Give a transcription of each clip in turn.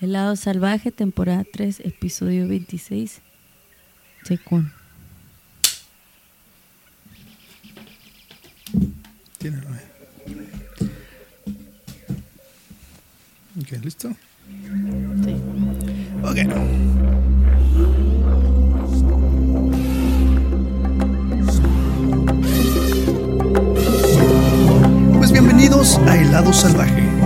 El lado salvaje, temporada 3, episodio 26. Secún. Tiene. Ok, ¿listo? Sí. Ok. Pues bienvenidos a Helado Salvaje,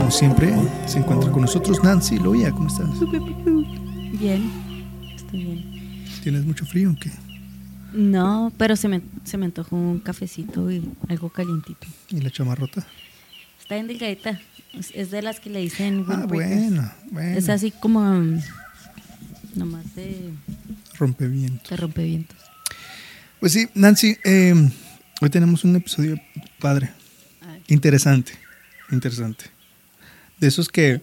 Como siempre, se encuentra con nosotros Nancy Loya. ¿Cómo estás? Bien. Estoy bien. ¿Tienes mucho frío o qué? No, pero se me, se me antojó un cafecito y algo calientito. ¿Y la chamarrota? Está en delgadita. Es, es de las que le dicen Ah, windbreakers. bueno, bueno. Es así como mm, nomás de, Rompeviento. de rompevientos. Pues sí, Nancy, eh, hoy tenemos un episodio padre, interesante, interesante. De esos que,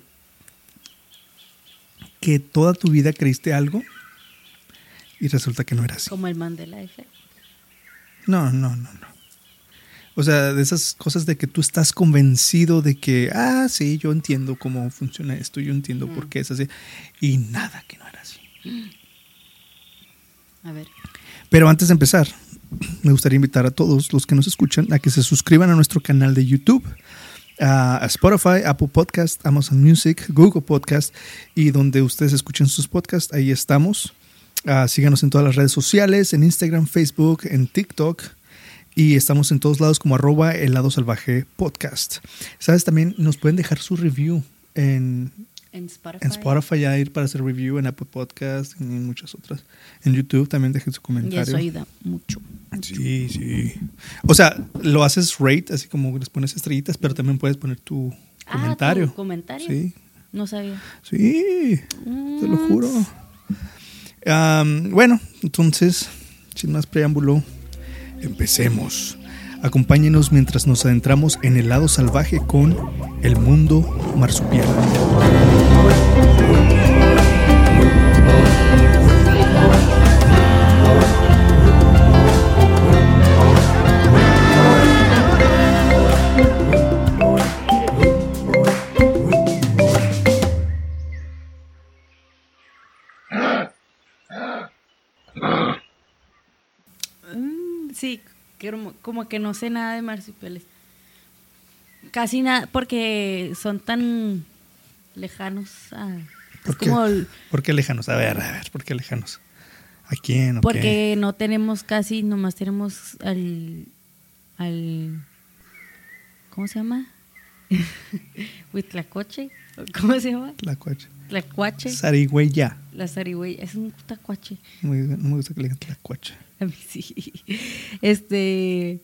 que toda tu vida creíste algo y resulta que no era así. Como el Mandela Effect. No, no, no, no. O sea, de esas cosas de que tú estás convencido de que, ah, sí, yo entiendo cómo funciona esto, yo entiendo por qué es así, y nada que no era así. A ver. Pero antes de empezar, me gustaría invitar a todos los que nos escuchan a que se suscriban a nuestro canal de YouTube, a Spotify, Apple Podcast, Amazon Music, Google Podcast y donde ustedes escuchen sus podcasts, ahí estamos. Ah, síganos en todas las redes sociales, en Instagram, Facebook, en TikTok. Y estamos en todos lados como arroba helado salvaje podcast. ¿Sabes? También nos pueden dejar su review En Spotify. en Spotify, ya ir para hacer review, en Apple Podcast y en muchas otras. En YouTube también dejen su Y comentario. eso ayuda mucho. Sí, sí. O sea, lo haces rate, así como les pones estrellitas, pero también puedes poner tu Ah, comentario. ¿tu comentario? Sí, No sabía. sí, te lo Mm. juro. Bueno, entonces, sin más preámbulo, empecemos. Acompáñenos mientras nos adentramos en el lado salvaje con el mundo marsupial. Como, que no sé nada de marsupiales. Casi nada, porque son tan lejanos. a- es ¿Por qué? como el- ¿Por qué lejanos? A ver, a ver, ¿por qué lejanos? ¿A quién? qué? porque no tenemos casi, nomás tenemos al, al ¿cómo se llama? Huitlacoche, ¿cómo se llama? La coche. Tlacuache, Sarigüeya. La zarigüeya, es un tacuache. No me, no me gusta que le digan tlacuache. A mí sí. Este,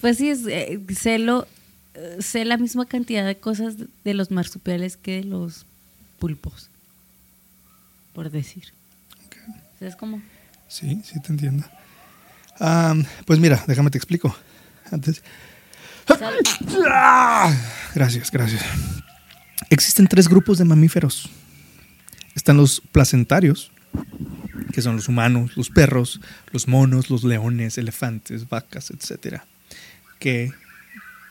pues sí, es, eh, sé, lo- eh, sé la misma cantidad de cosas de- de los marsupiales que de los pulpos, por decir. Ok. ¿Sabes cómo? Sí, sí te entiendo. Pues mira, déjame te explico. Antes. ¡Ah! Gracias, gracias. Existen tres grupos de mamíferos. Están los placentarios, que son los humanos, los perros, los monos, los leones, elefantes, vacas, etcétera, que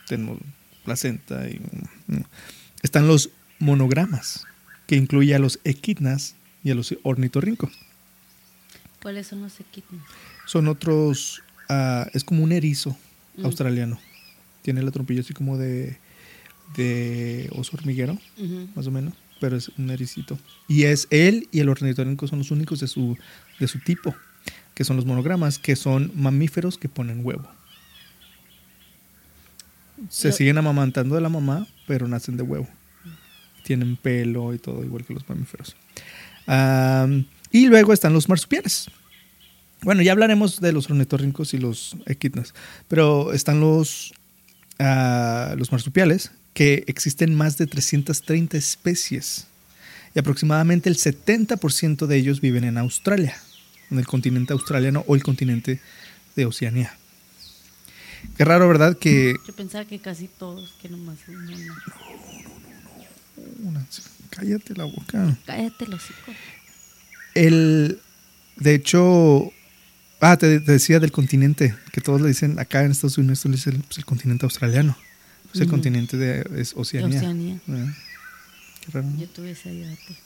tenemos placenta y mm, están los monogramas, que incluye a los equidnas y a los ornitorrincos. ¿Cuáles son los equidnas? Son otros, ah, es como un erizo Mm. australiano. Tiene la trompilla así como de, de oso hormiguero, más o menos, pero es un ericito. Y es él y el ornitorrinco son los únicos de su, de su tipo, que son los monogramas, que son mamíferos que ponen huevo. Se siguen amamantando de la mamá, pero nacen de huevo. Tienen pelo y todo, igual que los mamíferos. Am, y luego están los marsupiales. Bueno, ya hablaremos de los ornitorrincos y los equidnas, pero están los, ah, los marsupiales, que existen más de 330 especies y aproximadamente el 70% de ellos viven en Australia. en el continente australiano o el continente de Oceanía. Qué raro, ¿verdad? Que... Yo pensaba que casi todos, que nomás uno, no. Una- cállate la boca. Cállate los hocico. El, de hecho, ah, te, te decía del continente, que todos le dicen, acá en Estados Unidos le dicen pues, el continente australiano. Pues el continente de es Oceanía. Oceanía. ¿verdad? Qué raro. Yo tuve ese debate.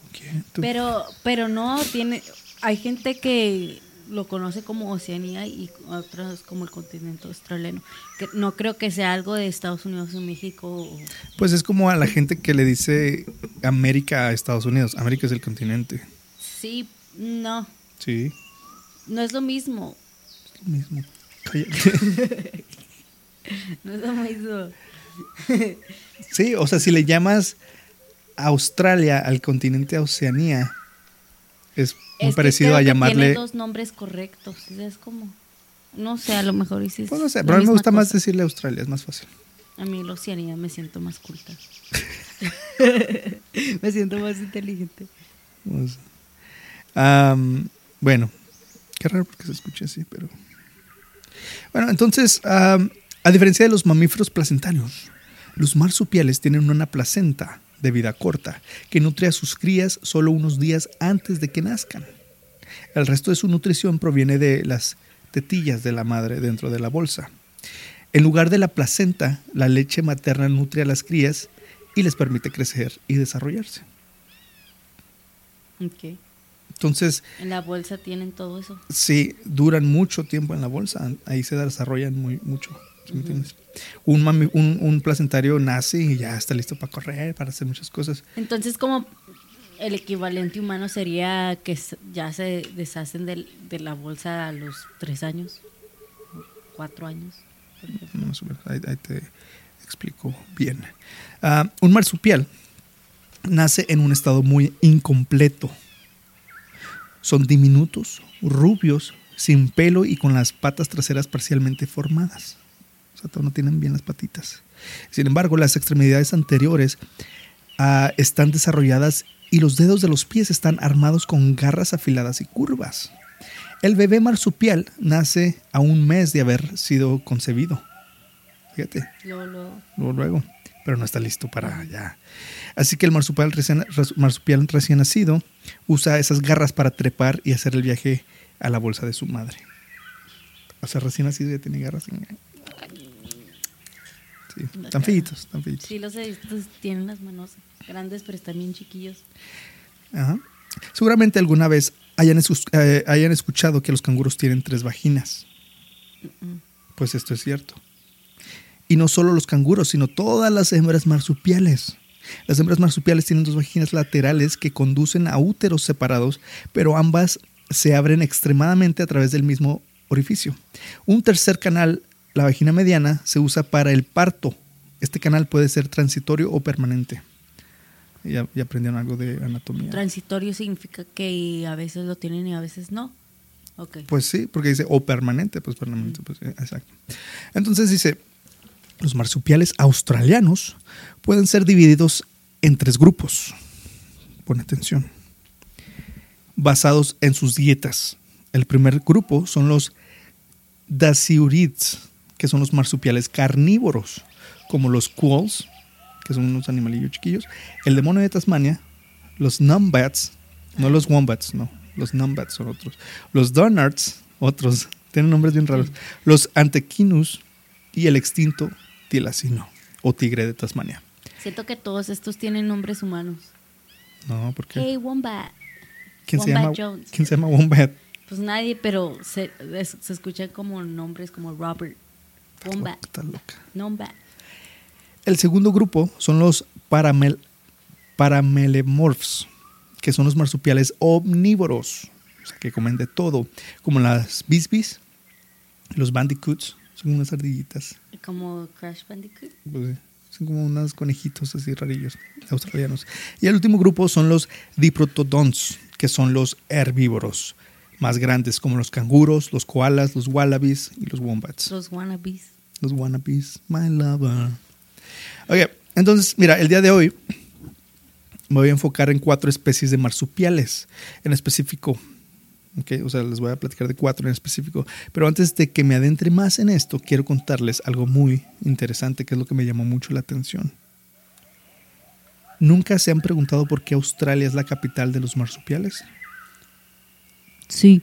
¿Con quién? ¿Tú? Pero, pero no tiene. Hay gente que lo conoce como Oceanía y otros como el continente australiano. Que no creo que sea algo de Estados Unidos o México. o- Pues es como a la gente que le dice América a Estados Unidos. América es el continente. Sí, no, Sí, no es lo mismo. es lo mismo. Cállate. No es lo mismo. Sí, o sea, si le llamas Australia al continente Oceanía, es muy Es que parecido creo a que llamarle. Tiene dos nombres correctos. Es como. No sé, a lo mejor es Pues no sé, pero a mí me gusta más decirle Australia, es más fácil. A mí la Oceanía me siento más culta. me siento más inteligente. Pues, bueno, qué raro porque se escucha así, pero. Bueno, entonces, a diferencia de los mamíferos placentarios, los marsupiales tienen una placenta de vida corta que nutre a sus crías solo unos días antes de que nazcan. El resto de su nutrición proviene de las tetillas de la madre dentro de la bolsa. En lugar de la placenta, la leche materna nutre a las crías y les permite crecer y desarrollarse. Ok. Entonces, En la bolsa tienen todo eso. Sí, duran mucho tiempo en la bolsa. Ahí se desarrollan muy, mucho. ¿Sí me entiendes? Un, mami- un, un placentario nace y ya está listo para correr, para hacer muchas cosas. Entonces, como el equivalente humano sería que ya se deshacen del- de, la bolsa a los tres años, cuatro años. por ejemplo. Más o menos, ahí, ahí te explico bien. Ah, un marsupial nace en un estado muy incompleto. Son diminutos, rubios, sin pelo y con las patas traseras parcialmente formadas. O sea, no tienen bien las patitas. Sin embargo, las extremidades anteriores ah, están desarrolladas y los dedos de los pies están armados con garras afiladas y curvas. El bebé marsupial nace a un mes de haber sido concebido. Fíjate, Luego, luego, luego, luego, pero no está listo para ya. Así que el marsupial recién, marsupial recién nacido usa esas garras para trepar y hacer el viaje a la bolsa de su madre. O sea, recién nacido ya tiene garras. Sí, están feitos, están feitos. Sí, los he visto, tienen las manos grandes, pero están bien chiquillos. Ajá. Seguramente alguna vez hayan, eh, hayan escuchado que los canguros tienen tres vaginas. Pues esto es cierto. Y no solo los canguros, sino todas las hembras marsupiales. Las hembras marsupiales tienen dos vaginas laterales que conducen a úteros separados, pero ambas se abren extremadamente a través del mismo orificio. Un tercer canal, la vagina mediana, se usa para el parto. Este canal puede ser transitorio o permanente. Ya, ya aprendieron algo de anatomía. Transitorio significa que a veces lo tienen y a veces no. Ok. Pues sí, porque dice o permanente, pues permanente, pues eh, exacto. Entonces dice, los marsupiales australianos pueden ser divididos en tres grupos. Pon atención. Basados en sus dietas. El primer grupo son los dasyurids, que son los marsupiales carnívoros, como los quolls, que son unos animalillos chiquillos, el demonio de Tasmania, los numbats, no los wombats, no, los numbats son otros, los donards, otros, tienen nombres bien raros, los antequinus y el extinto tilacino o tigre de Tasmania. Siento que todos estos tienen nombres humanos. No, porque Hey, Wombat. ¿quién se Wombat llama Jones. quién se llama wombat? Pues nadie, pero se, se escuchan como nombres como Robert. Wombat. Está loca. El segundo grupo son los paramel, paramelemorphs, que son los marsupiales omnívoros, o sea, que comen de todo, como las bisbis, los bandicoots, son unas ardillitas, Como Crash Bandicoot. pues, son como unos conejitos así rarillos australianos. Y el último grupo son los diprotodons, que son los herbívoros, más grandes, como los canguros, los koalas, los wallabies y los wombats. Los wannabes. Los wannabes, my lover. Ok, entonces, mira, el día de hoy me voy a enfocar en cuatro especies de marsupiales. En específico, Okay, o sea, les voy a platicar de cuatro en específico. Pero antes de que me adentre más en esto, quiero contarles algo muy interesante, que es lo que me llamó mucho la atención. ¿Nunca se han preguntado por qué Australia es la capital de los marsupiales? Sí.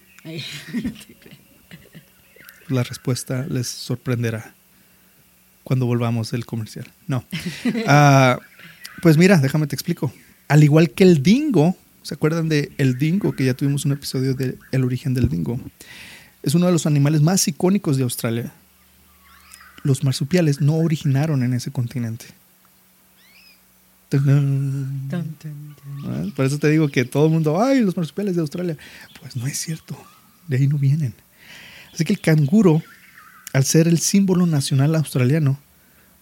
La respuesta les sorprenderá cuando volvamos del comercial. No. Ah, pues mira, déjame te explico. Al igual que el dingo, ¿Se acuerdan de el dingo? Que ya tuvimos un episodio de El origen del dingo. Es uno de los animales más icónicos de Australia. Los marsupiales no originaron en ese continente. Por eso te digo que todo el mundo, ay, los marsupiales de Australia. Pues no es cierto, de ahí no vienen. Así que el canguro, al ser el símbolo nacional australiano,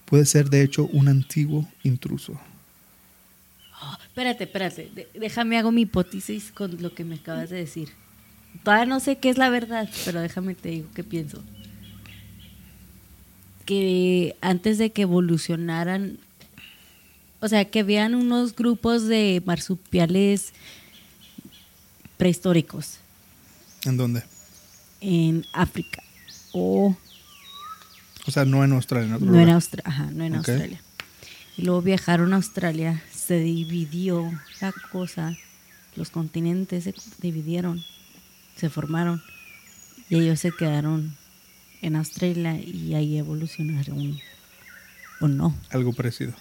puede ser de hecho un antiguo intruso. Espérate, espérate. déjame hago mi hipótesis con lo que me acabas de decir. Todavía no sé qué es la verdad, pero déjame te digo qué pienso. Que antes de que evolucionaran, o sea, que vean unos grupos de marsupiales prehistóricos. ¿En dónde? En África. O. O sea, no en Australia. no en, Australia. Ajá, no en Australia. Y luego viajaron a Australia se dividió la cosa, los continentes se dividieron, se formaron y ellos se quedaron en Australia y ahí evolucionaron o no. Algo parecido.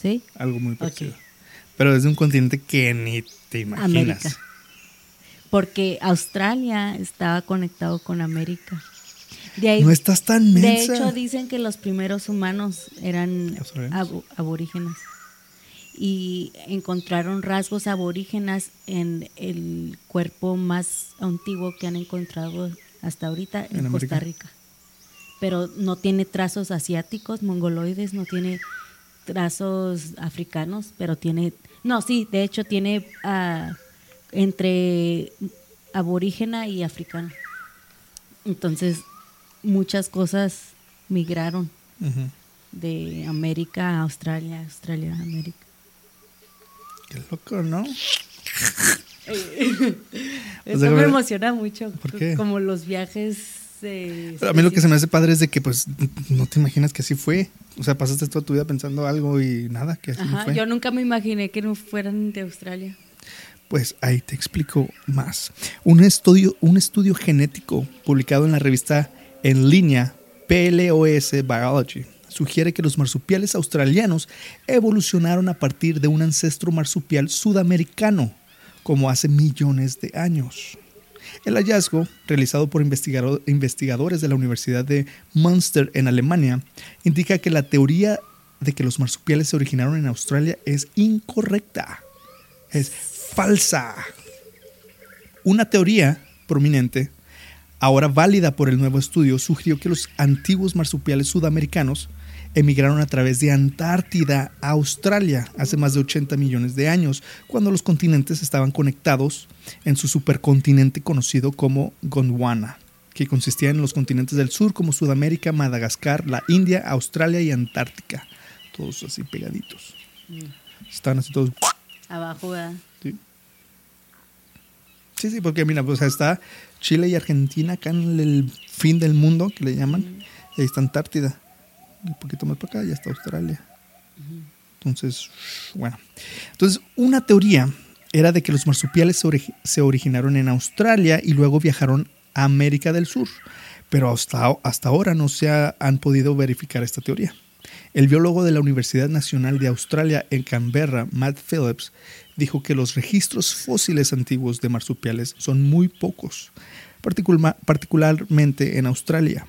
¿Sí? Algo muy parecido. Pero desde un continente que ni te imaginas. América. Porque Australia estaba conectado con América. no estás tan mensa. De hecho, dicen que los primeros humanos eran aborígenes y encontraron rasgos aborígenas en el cuerpo más antiguo que han encontrado hasta ahorita en, Costa Rica. Pero no tiene trazos asiáticos, mongoloides, no tiene trazos africanos, pero tiene, no, sí, de hecho tiene uh, entre aborígena y africano. Entonces, muchas cosas migraron de América a Australia, Australia a América. Qué loco, ¿no? Eso me emociona mucho. ¿Por qué? Como los viajes. A mí lo que se me hace padre es de que, pues, no te imaginas que así fue. O sea, pasaste toda tu vida pensando algo y nada, que así fue. Yo nunca me imaginé que no fueran de Australia. Pues ahí te explico más. Un estudio, un estudio genético publicado en la revista en línea PLOS Biology sugiere que los marsupiales australianos evolucionaron a partir de un ancestro marsupial sudamericano, como hace millones de años. El hallazgo, realizado por investigadores de la Universidad de Münster en Alemania, indica que la teoría de que los marsupiales se originaron en Australia es incorrecta. Es falsa. Una teoría prominente, ahora válida por el nuevo estudio, sugirió que los antiguos marsupiales sudamericanos emigraron a través de Antártida a Australia hace más de 80 millones de años, cuando los continentes estaban conectados en su supercontinente conocido como Gondwana, que consistía en los continentes del sur como Sudamérica, Madagascar, la India, Australia y Antártica, todos así pegaditos. Mm. Están así todos abajo, ¿verdad? Sí. Sí, porque mira, pues está Chile y Argentina acá en el fin del mundo, que le llaman, mm. y ahí está Antártida un poquito más para acá, ya está Australia. Entonces, bueno. Entonces, una teoría era de que los marsupiales se, originaron en Australia y luego viajaron a América del Sur. Pero hasta, hasta ahora no se han podido verificar esta teoría. El biólogo de la Universidad Nacional de Australia en Canberra, Matt Phillips, dijo que los registros fósiles antiguos de marsupiales son muy pocos, particularmente en Australia.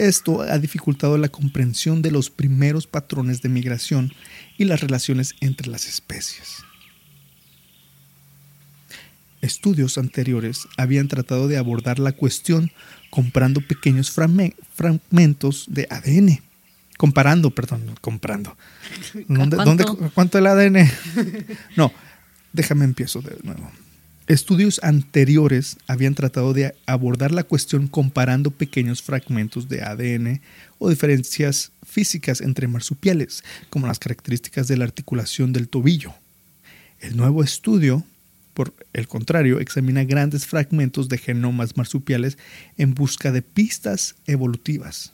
Esto ha dificultado la comprensión de los primeros patrones de migración y las relaciones entre las especies. Estudios anteriores habían tratado de abordar la cuestión comprando pequeños fragmentos de ADN. Comparando, perdón, comprando. ¿Cuánto? ¿Cuánto el ADN? No, déjame empiezo de nuevo. Estudios anteriores habían tratado de abordar la cuestión comparando pequeños fragmentos de ADN o diferencias físicas entre marsupiales, como las características de la articulación del tobillo. El nuevo estudio, por el contrario, examina grandes fragmentos de genomas marsupiales en busca de pistas evolutivas.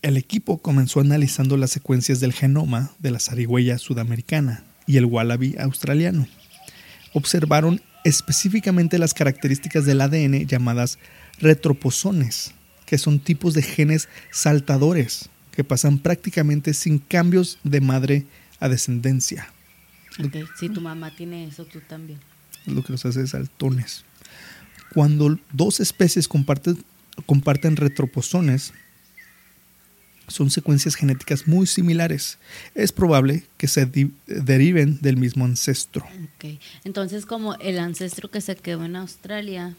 El equipo comenzó analizando las secuencias del genoma de la zarigüeya sudamericana y el wallaby australiano. Observaron específicamente las características del ADN llamadas retroposones, que son tipos de genes saltadores que pasan prácticamente sin cambios de madre a descendencia. Si tu mamá tiene eso, tú también. Lo que los hace saltones. Cuando dos especies comparten, comparten retroposones, son secuencias genéticas muy similares. Es probable que se deriven del mismo ancestro. Entonces, como el ancestro que se quedó en Australia,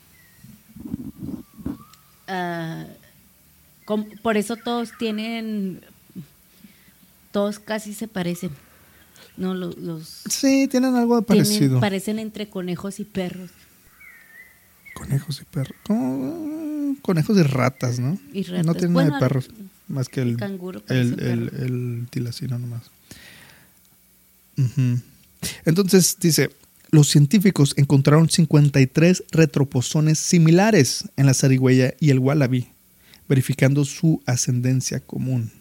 uh, por eso todos tienen, todos casi se parecen. No, los, sí, tienen algo de parecido. parecen entre conejos y perros. Conejos y perros. conejos y ratas, ¿no? Y ratas. No tienen nada de perros, más que el, canguro el, el, el, tilacino nomás. Entonces dice, los científicos encontraron 53 retroposones similares en la zarigüeya y el wallaby verificando su ascendencia común.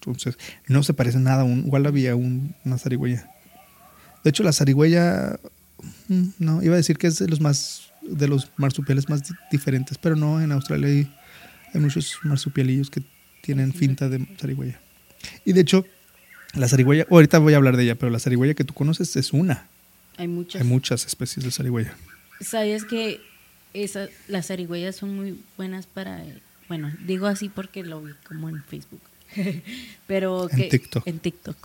Entonces, no se parece nada a un wallaby a una zarigüeya. De hecho, la zarigüeya, no, iba a decir que es de los más, de los marsupiales más diferentes, pero no, en Australia hay, muchos marsupialillos que tienen finta de zarigüeya. Y de hecho, la zarigüeya, ahorita voy a hablar de ella, pero la zarigüeya que tú conoces es una. Hay muchas. Hay muchas especies de zarigüeya. ¿Sabes que las zarigüeyas son muy buenas para bueno, digo así porque lo vi como en Facebook. Pero en TikTok. En TikTok.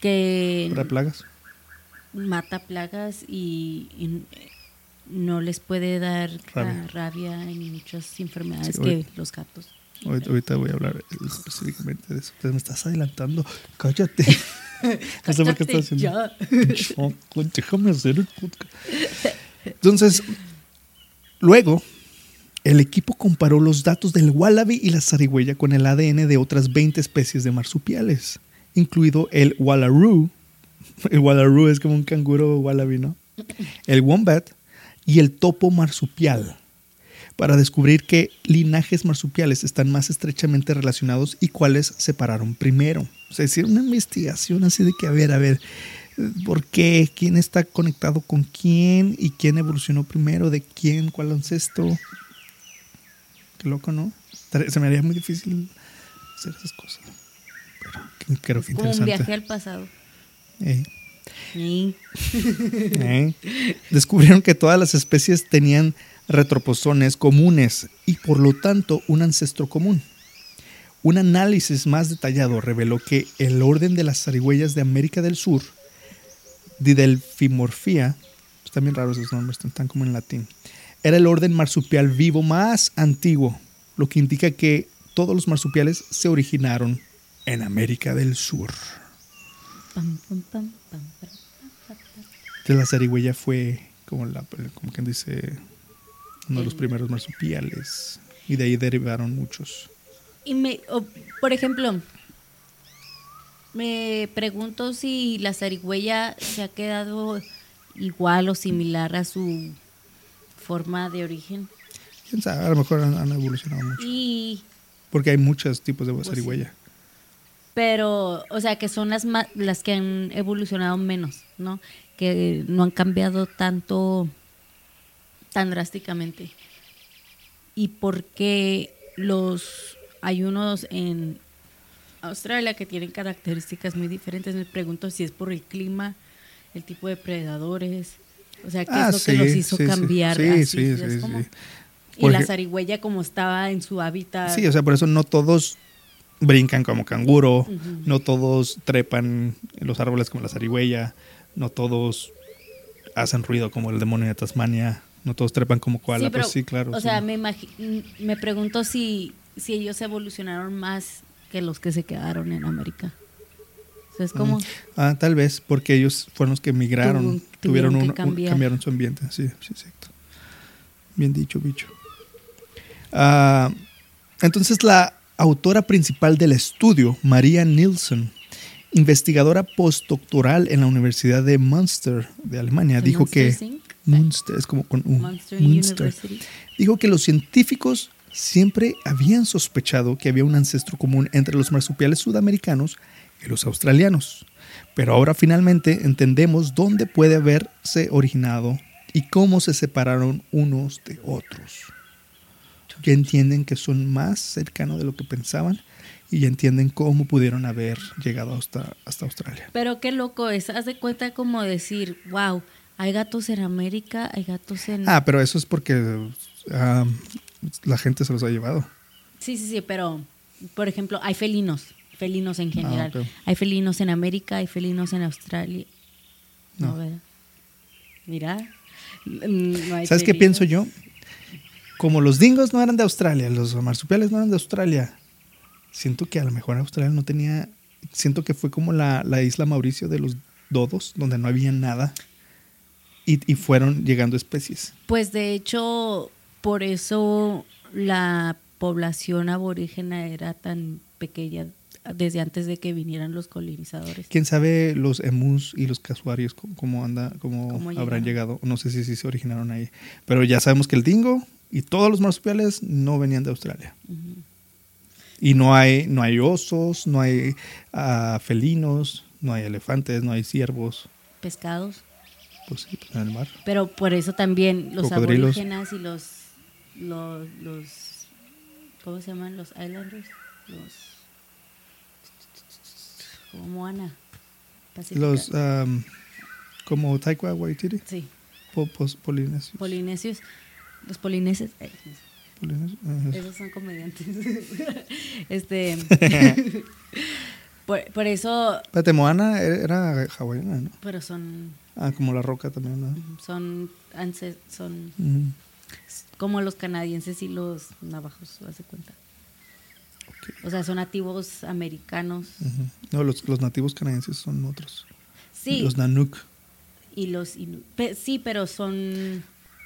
Que ¿Para plagas? Mata plagas y, no les puede dar rabia, ni muchas enfermedades que los gatos. Ahorita voy a hablar específicamente de eso. me estás adelantando. Cállate. no sé por qué estás haciendo. Déjame hacer el podcast. Entonces, luego el equipo comparó los datos del wallaby y la zarigüeya con el ADN de otras 20 especies de marsupiales, incluido el wallaroo. El wallaroo es como un canguro wallaby, ¿no? El wombat y el topo marsupial, para descubrir qué linajes marsupiales están más estrechamente relacionados y cuáles se separaron primero. O sea, es una investigación así de que, a ver, a ver, ¿por qué? ¿Quién está conectado con quién? ¿Y quién evolucionó primero? ¿De quién? ¿Cuál ancestro? Qué loco, ¿no? Se me haría muy difícil hacer esas cosas. Pero creo que Como un viaje al pasado. Eh. Descubrieron que todas las especies tenían retroposones comunes y por lo tanto un ancestro común. Un análisis más detallado reveló que el orden de las zarigüeyas de América del Sur, Didelfimorfia, están bien raros esos nombres, están como en latín, era el orden marsupial vivo más antiguo, lo que indica que todos los marsupiales se originaron en América del Sur. la zarigüeya fue como, la, como quien dice uno de los primeros marsupiales y de ahí derivaron muchos. Y me, por ejemplo, me pregunto si la zarigüeya se ha quedado igual o similar a su forma de origen. ¿Quién sabe? A lo mejor han, evolucionado mucho. Y... Porque hay muchos tipos de pues zarigüeya. Pero, o sea, que son las, las que han evolucionado menos, ¿no? Que no han cambiado tanto, tan drásticamente. ¿Y por qué los, hay unos en Australia que tienen características muy diferentes? Me pregunto si es por el clima, el tipo de predadores, o sea, ¿qué es ah, lo que los hizo cambiar sí, así? Sí, sí, Y la zarigüeya como estaba en su hábitat. Sí, o sea, por eso no todos brincan como canguro, no todos trepan en los árboles como la zarigüeya, no todos hacen ruido como el demonio de Tasmania, no todos trepan como koala, pues sí, claro. O sea, me, me pregunto si, si ellos evolucionaron más que los que se quedaron en América. Es como... Ah, tal vez, porque ellos fueron los que emigraron, tuvieron un, cambiaron su ambiente. Sí, sí, exacto. Bien dicho, bicho. Ah, entonces la autora principal del estudio, María Nilsson, investigadora postdoctoral en la Universidad de Münster de Alemania, dijo que. Münster es como con U, Monster Münster. University. dijo que los científicos siempre habían sospechado que había un ancestro común entre los marsupiales sudamericanos y los australianos. Pero ahora finalmente entendemos dónde puede haberse originado y cómo se separaron unos de otros. Ya entienden que son más cercanos de lo que pensaban y ya entienden cómo pudieron haber llegado hasta, hasta Australia. Pero qué loco es, haz de cuenta como decir, wow, hay gatos en América, hay gatos en... Ah, pero eso es porque ah, la gente se los ha llevado. Sí, sí, sí, pero, por ejemplo, hay felinos, felinos en general. ok. Hay felinos en América, hay felinos en Australia. No, No. ¿verdad? Mira. no hay ¿Sabes qué pienso yo? Como los dingos no eran de Australia, los marsupiales no eran de Australia, siento que a lo mejor Australia no tenía, siento que fue como la, la isla Mauricio de los dodos, donde no había nada y, y fueron llegando especies. Pues de hecho, por eso la población aborígena era tan pequeña desde antes de que vinieran los colonizadores. ¿Quién sabe los emus y los casuarios cómo, anda, cómo, ¿Cómo habrán llegado? No sé si, si se originaron ahí, pero ya sabemos que el dingo y todos los marsupiales no venían de Australia. Y no hay, no hay osos, no hay ah, felinos, no hay elefantes, no hay ciervos. Pescados. Pues sí, en el mar. Pero por eso también los aborígenas y los, los, los, ¿cómo se llaman? Los islanders. Los, como Moana. Los, am, como Taika Waititi, sí, po- pos- polinesios. polinesios. Los polineses. eh, Polinesios, esos son comediantes. este. por, por eso. Espérate, Moana era, era hawaiana, ¿no? Pero son. Ah, como la roca también, ¿no? Son. Son como los canadienses y los navajos, haz de cuenta. O sea, son nativos americanos. No, los, los nativos canadienses son otros. Sí, Los Nanook. y los inu- pe- sí, pero son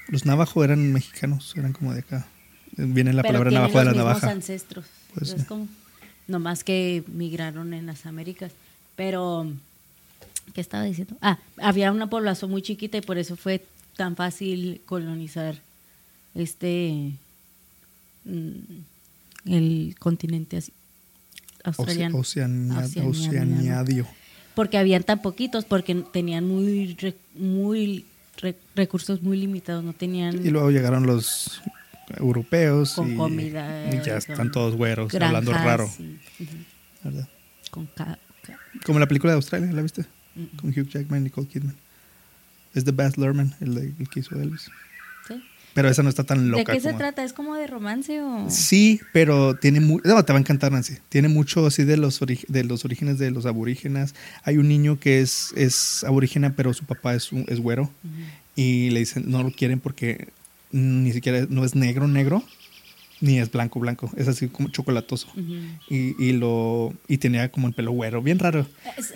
Los navajo eran mexicanos, eran como de acá. Viene la pero palabra navajo de la los navaja. ancestros. Pues ¿sabes sí. cómo? Nomás que migraron en las Américas. Pero, ¿qué estaba diciendo? Ah, había una población muy chiquita y por eso fue tan fácil colonizar este mm, el continente asi- australiano. Oceania-. Oceaniadio. Porque habían tan poquitos, porque tenían muy, re- muy re- recursos muy limitados, no tenían Y luego llegaron los europeos Con y, comida, y ya están todos güeros, hablando raro. ¿verdad? con ca- ca- Como la película de Australia, ¿la viste? Mm. Con Hugh Jackman y Nicole Kidman. Es de Baz Luhrmann, el, de- el que hizo Elvis. ¿sí? Pero esa no está tan ¿De loca qué se como- trata? ¿Es como de romance o...? Sí, pero tiene mu- no, te va a encantar Nancy. Tiene mucho así de los ori- de los orígenes de los aborígenes. Hay un niño que es es aborígena, pero su papá es un- es güero y le dicen no lo quieren porque ni siquiera no es negro negro ni es blanco blanco, es así como chocolatoso. Y, y lo y tenía como el pelo güero, bien raro. Es-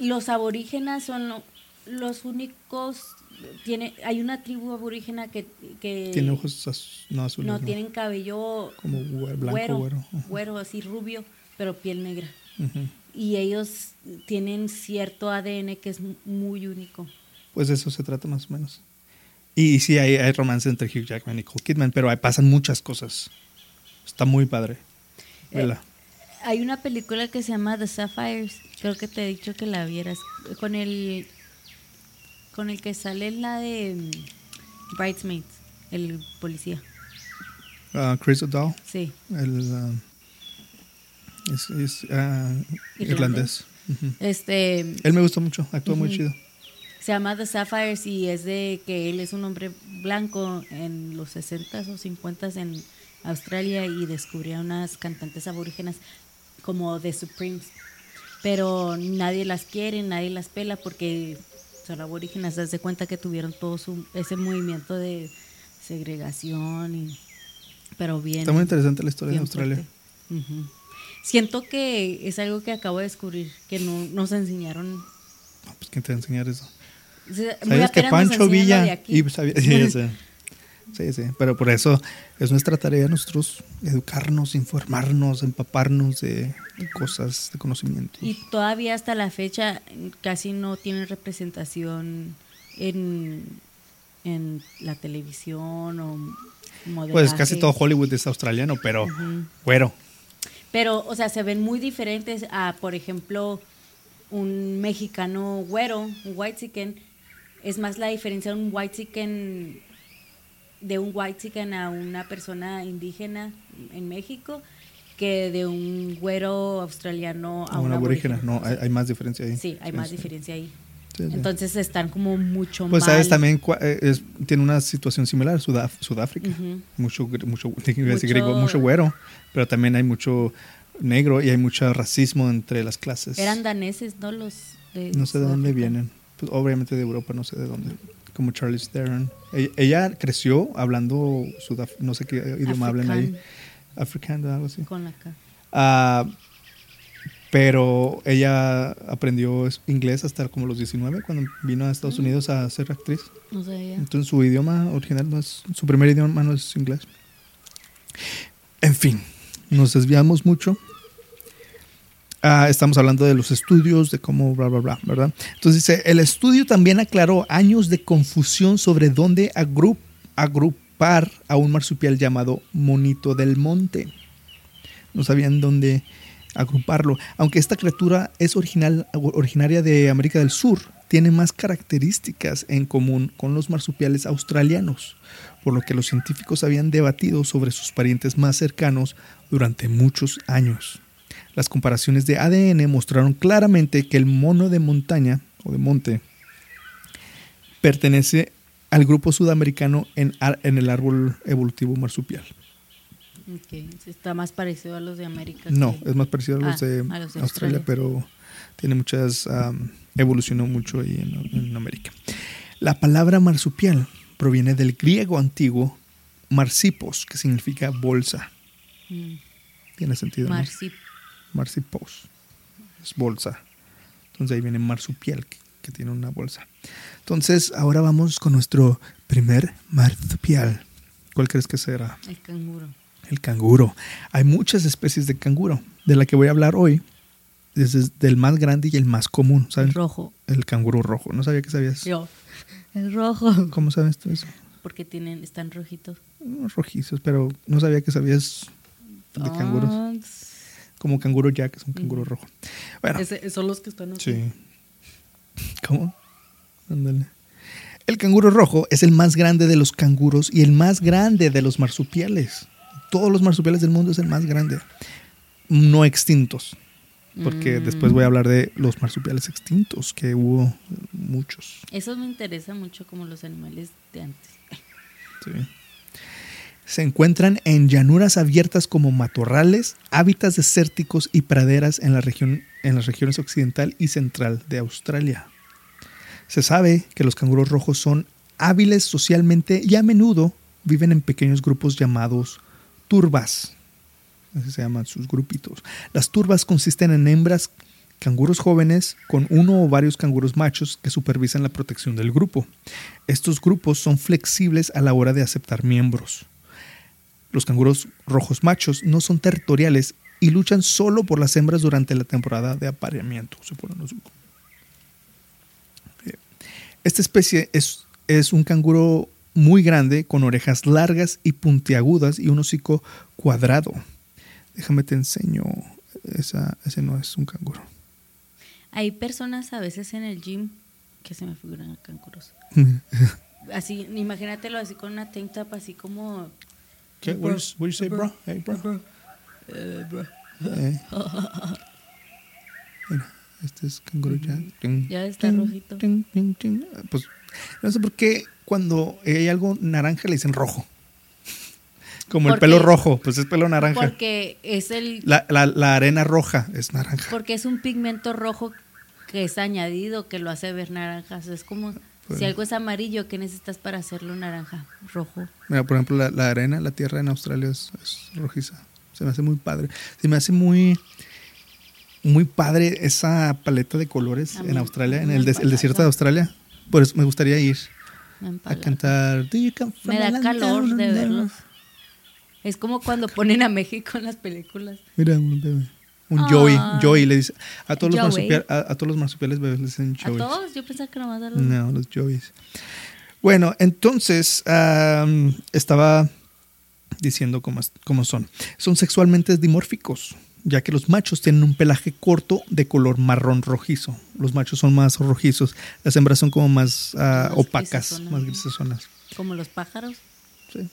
los aborígenas son lo- los únicos... Tiene, hay una tribu aborígena que... que Tiene ojos az- no azules, No, no. tienen cabello como blanco güero, güero. Así rubio, pero piel negra. Y ellos tienen cierto ADN que es mu- muy único. Pues de eso se trata más o menos. Y sí, hay, hay romance entre Hugh Jackman y Nicole Kidman, pero ahí pasan muchas cosas. Está muy padre. Vela. Hay una película que se llama The Sapphires, creo que te he dicho que la vieras, con el con el que sale en la de mm, Bridesmaids, el policía. Ah, Chris O'Dowd, Sí, el, ah, es, es, ah, Irlandés. este Él me gustó mucho, actúa muy chido. se llama The Sapphires y es de que él es un hombre blanco en los 60s o 50s en Australia y descubría unas cantantes aborígenas como The Supremes. Pero nadie las quiere, nadie las pela porque son aborígenas. Das de cuenta que tuvieron todo su, ese movimiento de segregación, y, pero bien. Está muy interesante la historia de Australia. Siento que es algo que acabo de descubrir, que no nos enseñaron No, pues quién te va a enseñar eso. o sea, ¿Sabías que Pancho Villa y sabía- sí, ya sé. Sí, sí, pero por eso es nuestra tarea nosotros educarnos, informarnos, empaparnos de cosas, de conocimiento. Y todavía hasta la fecha casi no tienen representación en, en la televisión o modelaje. Pues casi todo Hollywood es australiano, pero güero. Pero, o sea, se ven muy diferentes a, por ejemplo, un mexicano güero, un white chicken. Es más la diferencia de un white chicken de un white chicken a una persona indígena en México que de un güero australiano a, una aborígena. No, hay, más diferencia ahí. Sí, hay más diferencia ahí. Entonces están como mucho más. Pues sabes también eh, tiene una situación similar Sudáfrica. mucho, mucho, mucho, mucho güero, pero también hay mucho negro y hay mucho racismo entre las clases. Eran daneses, ¿no? Los no sé de dónde vienen. Pues, obviamente de Europa, no sé de dónde como Charlie Theron. Ella, creció hablando sudaf no sé qué idioma hablan ahí. Africano, algo así. Con la K. Ah, pero ella aprendió inglés hasta como los 19 cuando vino a Estados mm. Unidos a ser actriz. No sabía. Entonces su idioma original no es, su primer idioma no es inglés. En fin, nos desviamos mucho. Ah, estamos hablando de los estudios, de cómo, bla, bla, bla, ¿verdad? Entonces dice, el estudio también aclaró años de confusión sobre dónde agrupar a un marsupial llamado monito del monte. No sabían dónde agruparlo. Aunque esta criatura es original, originaria de América del Sur, tiene más características en común con los marsupiales australianos, por lo que los científicos habían debatido sobre sus parientes más cercanos durante muchos años. Las comparaciones de ADN mostraron claramente que el mono de montaña o de monte pertenece al grupo sudamericano en, en el árbol evolutivo marsupial. Está más parecido a los de América. No, es más parecido a los, ah, de, Australia, pero tiene muchas. evolucionó mucho ahí en, América. La palabra marsupial proviene del griego antiguo marsipos, que significa bolsa. Mm. Tiene sentido. Marsip Marsipos. Es bolsa. Entonces ahí viene marsupial, que, que, tiene una bolsa. Entonces ahora vamos con nuestro primer marsupial. ¿Cuál crees que será? El canguro. El canguro. Hay muchas especies de canguro. De la que voy a hablar hoy es del más grande y el más común. ¿sabes? El rojo. El canguro rojo. No sabía que sabías. Yo. El rojo. ¿Cómo sabes tú eso? Porque tienen, están rojitos. Rojizos, pero no sabía que sabías de ah, canguros. Como canguro jack, es un canguro rojo. Bueno. son los que están aquí. Sí. ¿Cómo? Ándale. El canguro rojo es el más grande de los canguros y el más grande de los marsupiales. Todos los marsupiales del mundo es el más grande. No extintos. Porque mm. después voy a hablar de los marsupiales extintos, que hubo muchos. Eso me interesa mucho como los animales de antes. Sí se encuentran en llanuras abiertas como matorrales, hábitats desérticos y praderas en, la región, en las regiones occidental y central de Australia. Se sabe que los canguros rojos son hábiles socialmente y a menudo viven en pequeños grupos llamados turbas. Así se llaman sus grupitos. Las turbas consisten en hembras canguros jóvenes con uno o varios canguros machos que supervisan la protección del grupo. Estos grupos son flexibles a la hora de aceptar miembros. Los canguros rojos machos no son territoriales y luchan solo por las hembras durante la temporada de apareamiento. Esta especie es, es un canguro muy grande con orejas largas y puntiagudas y un hocico cuadrado. Déjame te enseño. Esa, ese no es un canguro. Hay personas a veces en el gym que se me figuran canguros. así, imagínatelo así con una tank top así como ¿Qué? What, is, what do you say, bro? Hey, bro. bro. Eh, bro. Eh. Mira, este es canguro ya. Ya está rojito. Pues no sé por qué cuando hay algo naranja le dicen rojo. Como el pelo rojo, pues es pelo naranja. Porque es el... La, la, la, arena roja es naranja. Porque es un pigmento rojo que es añadido que lo hace ver naranja. es como si algo es amarillo, ¿qué necesitas para hacerlo naranja? Rojo. Mira, por ejemplo, la, arena, la tierra en Australia es, rojiza. Se me hace muy padre. Se me hace muy muy padre esa paleta de colores en Australia, en el, desierto de Australia. Por eso me gustaría ir. Me a cantar. "Do you come from Me da calor de under?" verlos. Es como cuando ponen a México en las películas. Mira, un bebé. Un. Joey, Joey le dice. A todos, los Joey. marsupial- a, a todos los marsupiales bebés les dicen ¿A Joey. todos? Yo pensaba que nomás a los... No, los Joeys. Bueno, entonces estaba diciendo cómo, cómo son. Son sexualmente dimórficos, ya que los machos tienen un pelaje corto de color marrón rojizo. Los machos son más rojizos, las hembras son como más, ah, Más opacas, más grisesonas. Como los pájaros. Sí.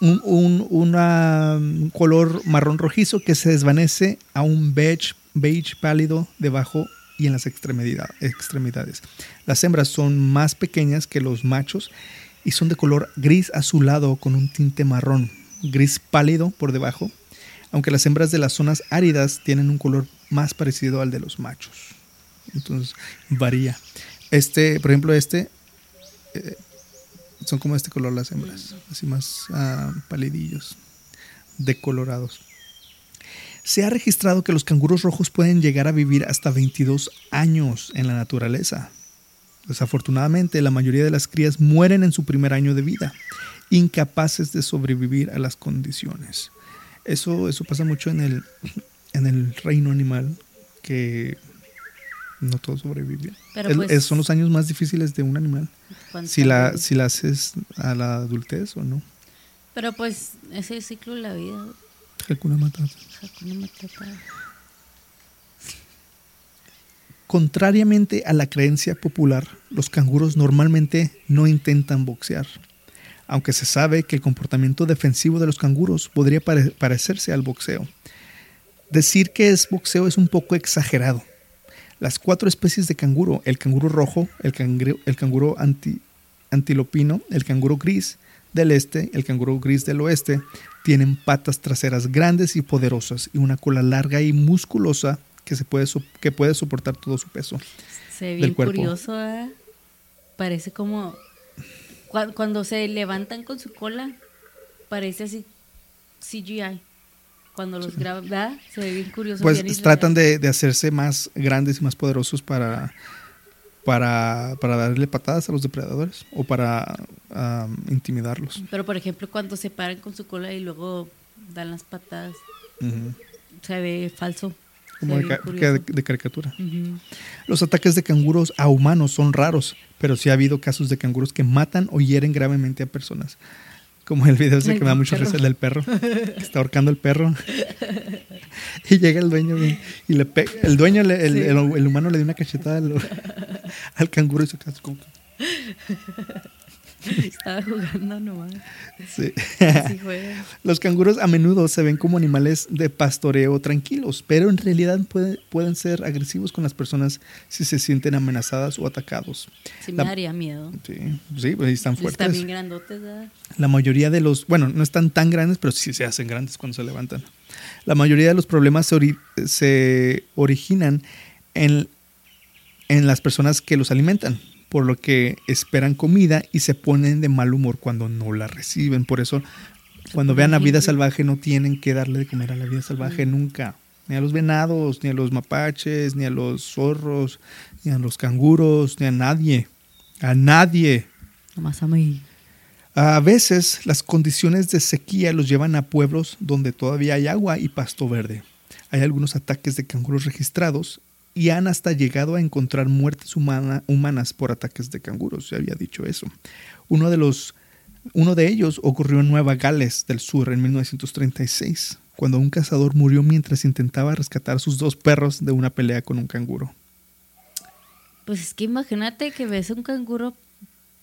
Un, un- un color marrón rojizo que se desvanece a un beige, beige pálido debajo y en las extremidad- extremidades. Las hembras son más pequeñas que los machos y son de color gris azulado con un tinte marrón, gris pálido por debajo, aunque las hembras de las zonas áridas tienen un color más parecido al de los machos. Entonces varía. Este, por ejemplo, este eh, son como este color las hembras, así más ah, palidillos, decolorados. Se ha registrado que los canguros rojos pueden llegar a vivir hasta 22 años en la naturaleza. Desafortunadamente, la mayoría de las crías mueren en su primer año de vida, incapaces de sobrevivir a las condiciones. Eso, eso pasa mucho en el, en el reino animal, que no todos sobreviven. Pero Es- pues- es- son los años más difíciles de un animal. Si la, si la haces a la adultez o no. Pero pues ese es el ciclo de la vida. Hakuna Matata. Hakuna Matata. Contrariamente a la creencia popular, los canguros normalmente no intentan boxear, aunque se sabe que el comportamiento defensivo de los canguros podría pare- parecerse al boxeo. Decir que es boxeo es un poco exagerado. Las cuatro especies de canguro, el canguro rojo, el, cangre- el canguro anti- antilopino, el canguro gris del este, el canguro gris del oeste, tienen patas traseras grandes y poderosas y una cola larga y musculosa que, se puede, so- que puede soportar todo su peso. Se ve Del bien cuerpo. curioso, ¿verdad? Parece como cua- cuando se levantan con su cola, parece así CGI. Cuando los graban, ¿verdad? Se ve bien curioso. Pues bien tratan de, de hacerse más grandes y más poderosos para, para, para darle patadas a los depredadores o para intimidarlos. Pero por ejemplo, cuando se paran con su cola y luego dan las patadas, se ve falso. Como de, ve ca- curioso. de- de caricatura. Los ataques de canguros a humanos son raros, pero sí ha habido casos de canguros que matan o hieren gravemente a personas. Como el video ese que me da perro. risa, el del perro, que está ahorcando el perro. y llega el dueño y, y le pega. El dueño, le- el, Sí. el- el humano le dio una cachetada al, al canguro y se queda como Estaba jugando nomás. sí. Así. Los canguros a menudo se ven como animales de pastoreo tranquilos, pero en realidad puede- pueden ser agresivos con las personas si se sienten amenazadas o atacados. Sí me La- daría miedo. Sí, sí, pues están Están fuertes. bien grandotes, ¿verdad? La mayoría de los, bueno, no están tan grandes, pero sí se hacen grandes cuando se levantan. La mayoría de los problemas se, ori- se originan en, en las personas que los alimentan, por lo que esperan comida y se ponen de mal humor cuando no la reciben. Por eso, cuando vean a vida salvaje, no tienen que darle de comer a la vida salvaje nunca. Ni a los venados, ni a los mapaches, ni a los zorros, ni a los canguros, ni a nadie. A nadie. Nomás a mí. A veces las condiciones de sequía los llevan a pueblos donde todavía hay agua y pasto verde. Hay algunos ataques de canguros registrados y han hasta llegado a encontrar muertes humana- humanas por ataques de canguros, se había dicho eso. Uno de, los, uno de ellos ocurrió en Nueva Gales del Sur en 1936, cuando un cazador murió mientras intentaba rescatar a sus dos perros de una pelea con un canguro. Pues es que imagínate que ves un canguro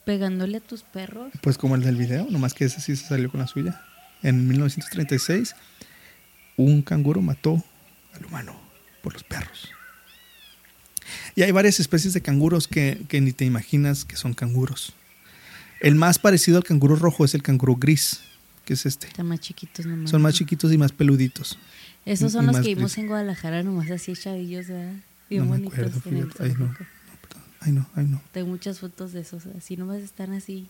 pegándole a tus perros. Pues como el del video, nomás que ese sí se salió con la suya. En 1936, un canguro mató al humano por los perros. Y hay varias especies de canguros que, que ni te imaginas que son canguros. El más parecido al canguro rojo es el canguro gris, que es este. Están más chiquitos nomás. Son más chiquitos y más peluditos. Esos y son los que vimos gris. en Guadalajara, nomás así chavillos, ¿verdad? Bien no me bonitos. acuerdo, en el fíjate. Ay, no. zoológico. No, perdón. Ay, no, ay, no. Tengo muchas fotos de esos, así nomás están así.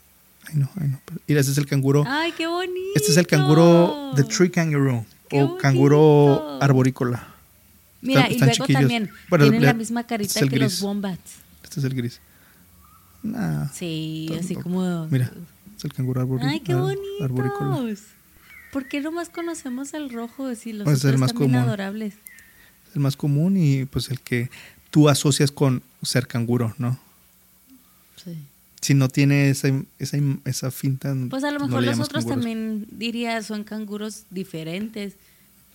Ay, no, ay, no. Mira, este es el canguro. ¡Ay, qué bonito! Este es el canguro de tree kangaroo ¡Qué o canguro arborícola. Mira, Están- y están luego chiquillos. también Bueno, tienen le- la misma este carita es el que los wombats. Este es el gris. Nah, Sí, así loco. como. Mira, es el canguro arborícola. Ay, qué bonitos. ¿Por qué nomás conocemos el rojo si los Pues es el otros más también común. adorables? Es el más común y pues el que tú asocias con ser canguro, ¿no? Sí. Si no tiene esa, esa, esa finta. Pues a lo no mejor le los otros canguros. también diría son canguros diferentes.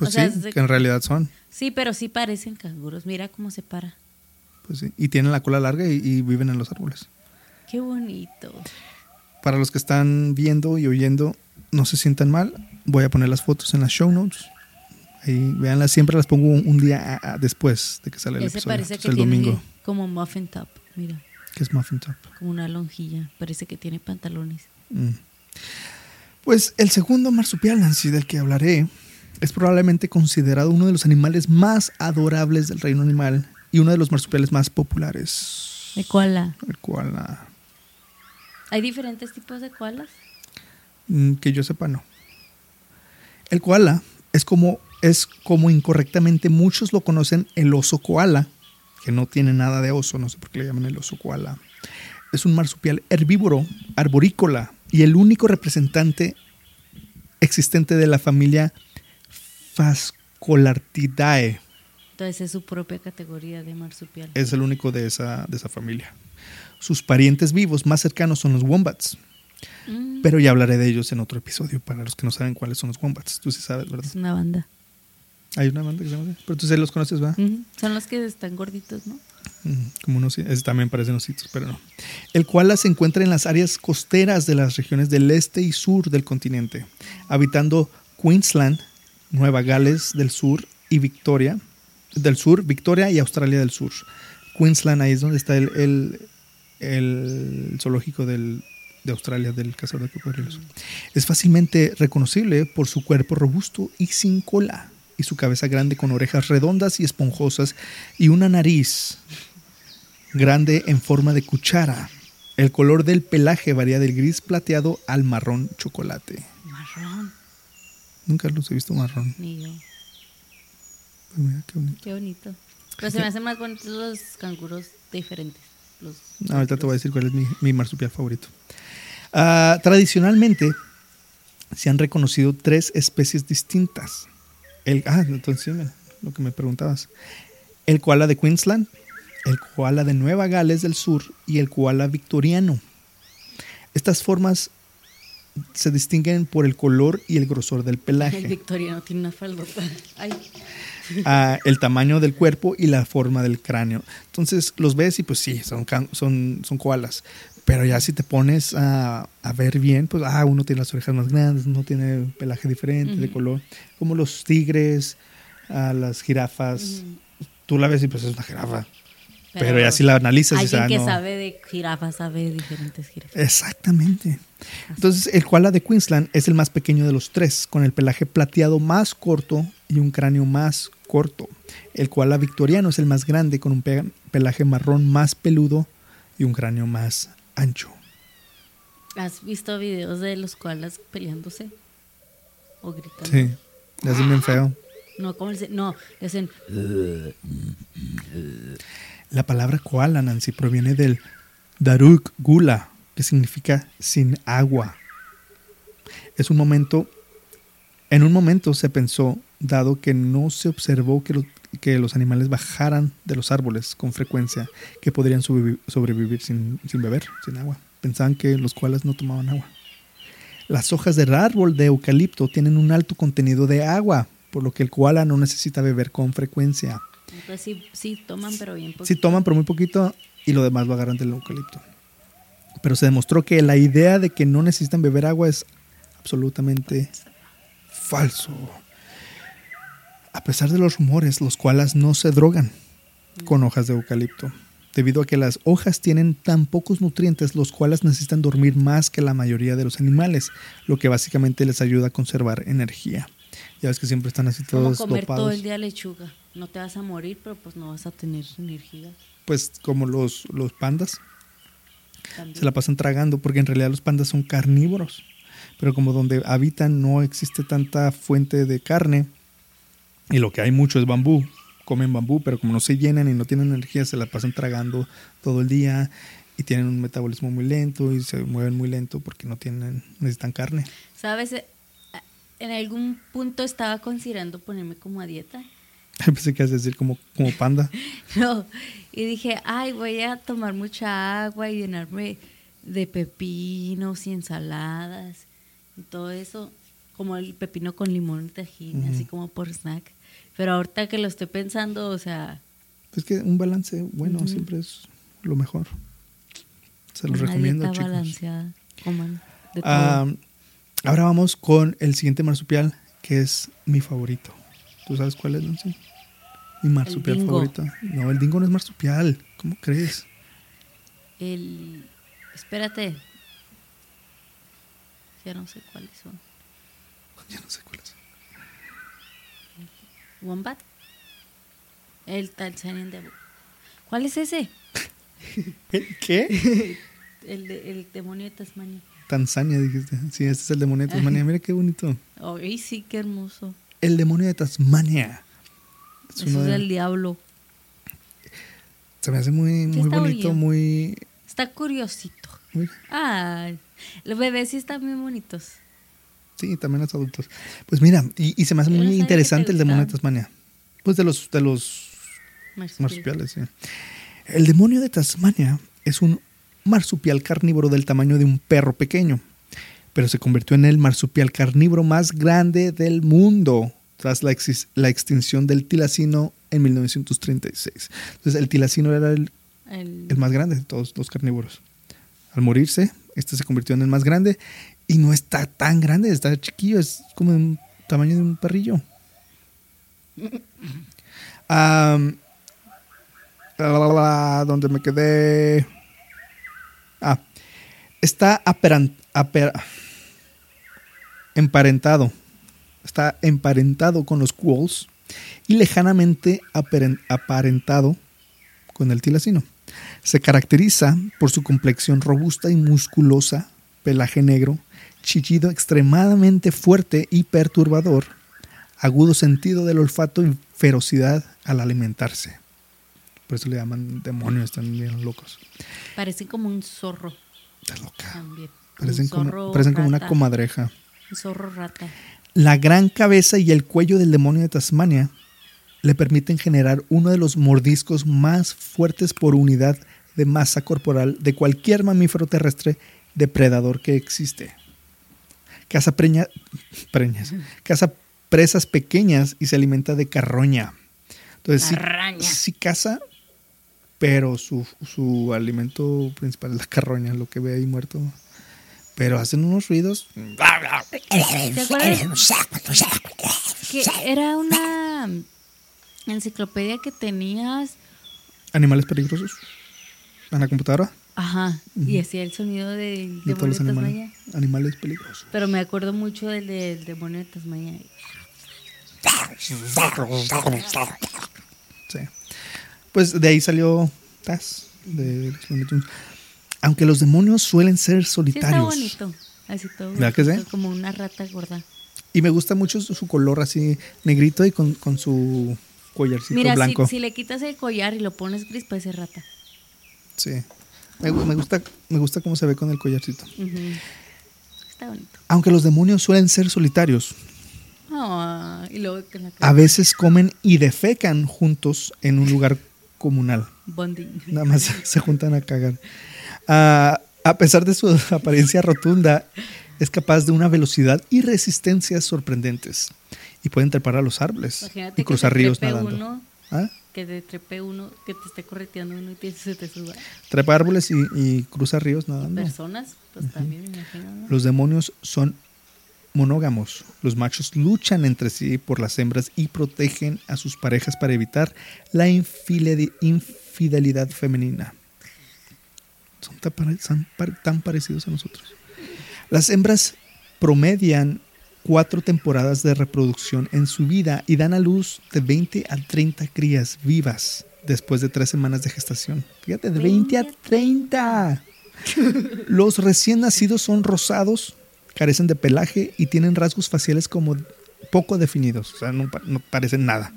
Pues o sea, sí, de- que en realidad son. Sí, pero sí parecen canguros. Mira cómo se para. Pues sí. Y tienen la cola larga y, y viven en los árboles. Qué bonito. Para los que están viendo y oyendo, no se sientan mal. Voy a poner las fotos en las show notes. Ahí, véanlas, siempre las pongo un, un día a- a- después de que sale el Ese episodio. parece que el tiene domingo, como muffin top. Mira, que es Muffin Top. como una lonjilla. Parece que tiene pantalones. Mm. Pues el segundo marsupial, Nancy, del que hablaré, es probablemente considerado uno de los animales más adorables del reino animal y uno de los marsupiales más populares. De koala. El koala. ¿Hay diferentes tipos de koalas? Mm, Que yo sepa, no. El koala es como, es como incorrectamente muchos lo conocen el oso koala, que no tiene nada de oso, no sé por qué le llaman el oso koala. Es un marsupial herbívoro, arborícola y el único representante existente de la familia Phascolarctidae. Entonces es su propia categoría de marsupial. Es el único de esa, de esa familia. Sus parientes vivos más cercanos son los wombats, Mm, pero ya hablaré de ellos en otro episodio para los que no saben cuáles son los wombats. Tú sí sabes, ¿verdad? es una banda. Hay una banda que se llama. Pero tú sí los conoces, ¿verdad? Son los que están gorditos, ¿no? Como unos, ese también parecen ositos, pero no. El koala se encuentra en las áreas costeras de las regiones del este y sur del continente, habitando Queensland, Nueva Gales del Sur y Victoria del Sur, Victoria y Australia del Sur. Queensland, ahí es donde está el, el- el zoológico del- de Australia, del cazador de cocodrilos. Es fácilmente reconocible por su cuerpo robusto y sin cola, y su cabeza grande con orejas redondas y esponjosas y una nariz grande en forma de cuchara. El color del pelaje varía del gris plateado al marrón chocolate. Nunca los he visto marrón. Ni yo. Pues mira qué bonito. Qué bonito. Pero se me hacen más bonitos los canguros diferentes. Los Ahorita te voy a decir cuál es mi, mi marsupial favorito. Ah, tradicionalmente se han reconocido tres especies distintas. El, ah, entonces lo que me preguntabas. El koala de Queensland, el koala de Nueva Gales del Sur y el koala victoriano. Estas formas se distinguen por el color y el grosor del El pelaje, victoriano tiene una faldota. Ah, el tamaño del cuerpo y la forma del cráneo. Entonces los ves y pues sí, son, son, son koalas. Pero ya si te pones a, a ver bien, pues ah, uno tiene las orejas más grandes, uno tiene pelaje diferente de Ujú. color, como los tigres, ah, las jirafas. Tú la ves y pues es una jirafa. Pero, ya si la analizas, Alguien dices, ah, que no. sabe de jirafas sabe de diferentes jirafas. Exactamente. Entonces, el koala de Queensland es el más pequeño de los tres, con el pelaje plateado más corto y un cráneo más corto. El koala victoriano es el más grande, con un pe- pelaje marrón más peludo y un cráneo más ancho. ¿Has visto videos de los koalas peleándose? O gritando. Sí, le hacen bien feo. No, ¿cómo le? No, le hacen. La palabra koala, Nancy, proviene del Daruk Gula, que significa sin agua. Es un momento, en un momento se pensó, dado que no se observó que, lo- que los animales bajaran de los árboles con frecuencia, que podrían sobrevi- sobrevivir sin, sin beber, sin agua. Pensaban que los koalas no tomaban agua. Las hojas del árbol de eucalipto tienen un alto contenido de agua, por lo que el koala no necesita beber con frecuencia. Entonces sí, sí toman, pero bien poquito. Sí toman, pero muy poquito y lo demás lo agarran del eucalipto. Pero se demostró que la idea de que no necesitan beber agua es absolutamente falso. A pesar de los rumores, los koalas no se drogan con hojas de eucalipto. Debido a que las hojas tienen tan pocos nutrientes, los koalas necesitan dormir más que la mayoría de los animales, lo que básicamente les ayuda a conservar energía. Ya ves que siempre están así Como todos comer todo el día lechuga. No te vas a morir, pero pues no vas a tener energía. Pues como los, los pandas. También. se la pasan tragando, porque en realidad los pandas son carnívoros. Pero como donde habitan no existe tanta fuente de carne, y lo que hay mucho es bambú, comen bambú, pero como no se llenan y no tienen energía, se la pasan tragando todo el día. y tienen un metabolismo muy lento y se mueven muy lento porque no tienen, necesitan carne. ¿Sabes? Eh, En algún punto estaba considerando ponerme como a dieta. Pensé que ibas a decir como, como panda. No, y dije, ay, voy a tomar mucha agua y llenarme de pepinos y ensaladas y todo eso, como el pepino con limón y tajín, así como por snack. Pero ahorita que lo estoy pensando, o sea, Es que un balance bueno siempre es lo mejor. Se una recomiendo, dieta chicos. balanceada, coman de todo. Ah, ahora vamos con el siguiente marsupial, que es mi favorito. ¿Tú sabes cuál es, Nancy? Mi marsupial dingo. favorito. No, el dingo no es marsupial. ¿Cómo crees? El, espérate, ya no sé cuáles son. Ya no sé cuál es. Wombat. El Tanzanian Devil. ¿Cuál es ese? ¿El qué? El, de- el demonio de Tasmania. Tanzania, dijiste. Sí, este es el demonio de Tasmania. Mira qué bonito. Ay, sí, qué hermoso. El demonio de Tasmania. Es Eso es de- del diablo. Se me hace muy, muy bonito, bonito. muy, Está curiosito. muy- Ay, los bebés sí están muy bonitos. Sí, también los adultos. Pues mira, y, y se me hace Yo muy interesante te el demonio de. Tasmania. Pues de los, de los Marsupial. marsupiales, sí. El demonio de Tasmania es un marsupial carnívoro del tamaño de un perro pequeño, pero se convirtió en el marsupial carnívoro más grande del mundo tras la, extinción del tilacino en 1936. Entonces el tilacino era el, El- el más grande de todos los carnívoros. Al morirse, este se convirtió en el más grande y no está tan grande, está chiquillo, es como un tamaño de un perrillo. La, donde me quedé. Ah, está aperan- aper- emparentado. Está emparentado con los quolls y lejanamente aparen- aparentado con el tilacino. Se caracteriza por su complexión robusta y musculosa, pelaje negro, chillido extremadamente fuerte y perturbador, agudo sentido del olfato y ferocidad al alimentarse. Por eso le llaman demonios, están bien locos. Parecen como un zorro Está loca. también. Parecen un como, zorro parecen como una comadreja. Zorro rata. La gran cabeza y el cuello del demonio de Tasmania le permiten generar uno de los mordiscos más fuertes por unidad de masa corporal de cualquier mamífero terrestre depredador que existe. Caza preña- preñas, caza presas pequeñas y se alimenta de carroña. Entonces sí, sí caza, pero su, su alimento principal es la carroña, lo que ve ahí muerto. Pero hacen unos ruidos. ¿Te acuerdas? Que era una enciclopedia que tenías. Animales peligrosos. En la computadora. Ajá. Y hacía el sonido De todos demonio los de animales. Animales peligrosos. Pero me acuerdo mucho del, demonio de Tasmania. Sí. Pues de ahí salió Taz de los. Aunque los demonios suelen ser Sí, está solitarios. bonito. Así todo. ¿Verdad que sí? Como una rata gorda. y me gusta mucho su, color así negrito y con, con su collarcito Mira, si, blanco. si le quitas el collar y lo pones gris, parece rata. Sí. Me, gu- me gusta, me gusta cómo se ve con el collarcito. Está bonito. Aunque los demonios suelen ser solitarios, Ah, y luego con la a veces comen y defecan juntos en un lugar comunal. Bonding. Nada más se juntan a cagar. A pesar de su apariencia rotunda, es capaz de una velocidad y resistencia sorprendentes. Y pueden trepar a los árboles Imagínate y cruzar ríos nadando. uno, ¿Ah? que te trepe uno, que te esté correteando uno y te- se te suba. Trepa árboles y, y cruza ríos nadando. Personas, pues también me imagino. ¿no? Los demonios son monógamos. Los machos luchan entre sí por las hembras y protegen a sus parejas para evitar la infideli- infidelidad femenina. Son tan, parecidos a nosotros. Las hembras promedian cuatro temporadas de reproducción en su vida y dan a luz de 20 a 30 crías vivas después de tres semanas de gestación. Fíjate, de 20 a 30. Los recién nacidos son rosados, carecen de pelaje y tienen rasgos faciales como poco definidos, o sea, no, pa- no parecen nada.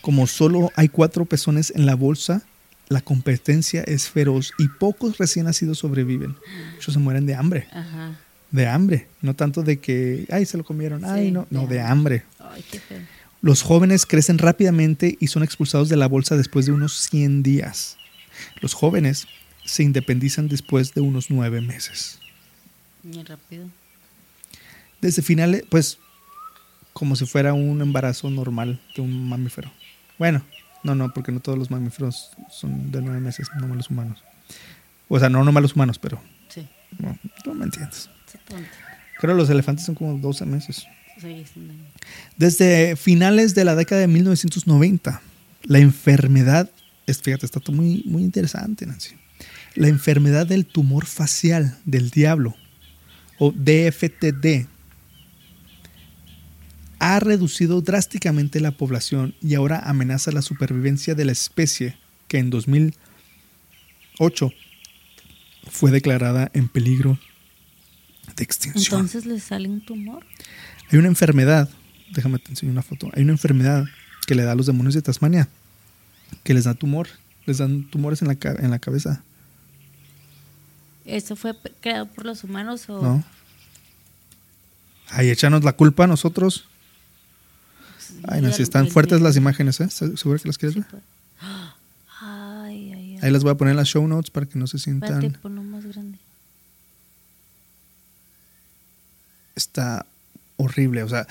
Como solo hay cuatro pezones en la bolsa, la competencia es feroz y pocos recién nacidos sobreviven. Muchos se mueren de hambre. Ajá. De hambre. No tanto de que, ay, se lo comieron. Ay, no. No, de de hambre. Ay, qué feo. Los jóvenes crecen rápidamente y son expulsados de la bolsa después de unos 100 días. Los jóvenes se independizan después de unos 9 meses. Muy rápido. Desde finales, pues, como si fuera un embarazo normal de un mamífero. Bueno, no, no, porque no todos los mamíferos son de 9 meses, no los humanos. O sea, no nomás los humanos, pero Sí. no, tú me entiendes. Creo que los elefantes son como 12 meses. Sí, sí, no. Desde finales de la década de 1990, la enfermedad, es, fíjate, está todo muy, muy interesante, Nancy. La enfermedad del tumor facial del diablo, o DFTD, ha reducido drásticamente la población y ahora amenaza la supervivencia de la especie que en 2008 fue declarada en peligro de extinción. Entonces le sale un tumor. Hay una enfermedad, déjame te enseño una foto. Hay una enfermedad que le da a los demonios de Tasmania, que les da tumor, les dan tumores en la, en la cabeza, ¿Eso fue creado por los humanos o...? ¿no? Ay, échanos la culpa a nosotros. Ay, no, si están fuertes las imágenes, ¿eh? ¿Estás ¿Seguro que las quieres ver? Ay, ay, ay. Ahí las voy a poner en las show notes para que no se sientan. ponlo más grande. Está horrible, o sea,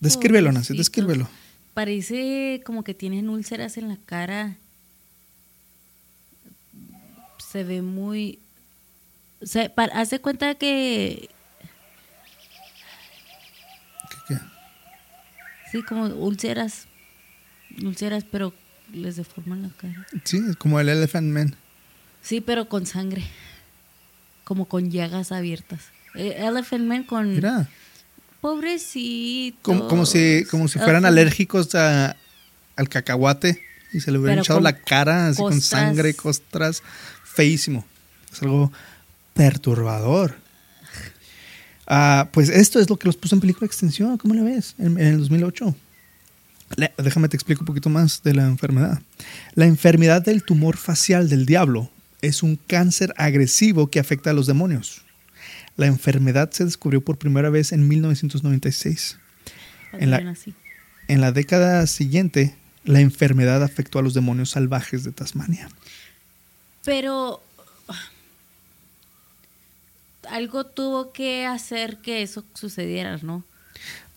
descríbelo, Nancy, descríbelo. Parece como que tienen úlceras en la cara. Se ve muy... Se, pa- haz de cuenta que... ¿Qué, qué? Sí, como úlceras. Úlceras, pero les deforman la cara. Sí, es como el Elephant Man. Sí, pero con sangre. Como con llagas abiertas. Eh, Elephant Man con... Mira, Pobrecito. como, como si, como si fueran alérgicos a- al cacahuate y se le hubieran Pero echado la cara así con sangre, costras, feísimo. Es algo perturbador. Ah, pues esto es lo que los puso en película de extensión. ¿Cómo la ves? En, en el 2008. Le- déjame te explico un poquito más de la enfermedad. La enfermedad del tumor facial del diablo es un cáncer agresivo que afecta a los demonios. La enfermedad se descubrió por primera vez en 1996. en la-. En la década siguiente, la enfermedad afectó a los demonios salvajes de Tasmania. Pero algo tuvo que hacer que eso sucediera, ¿no?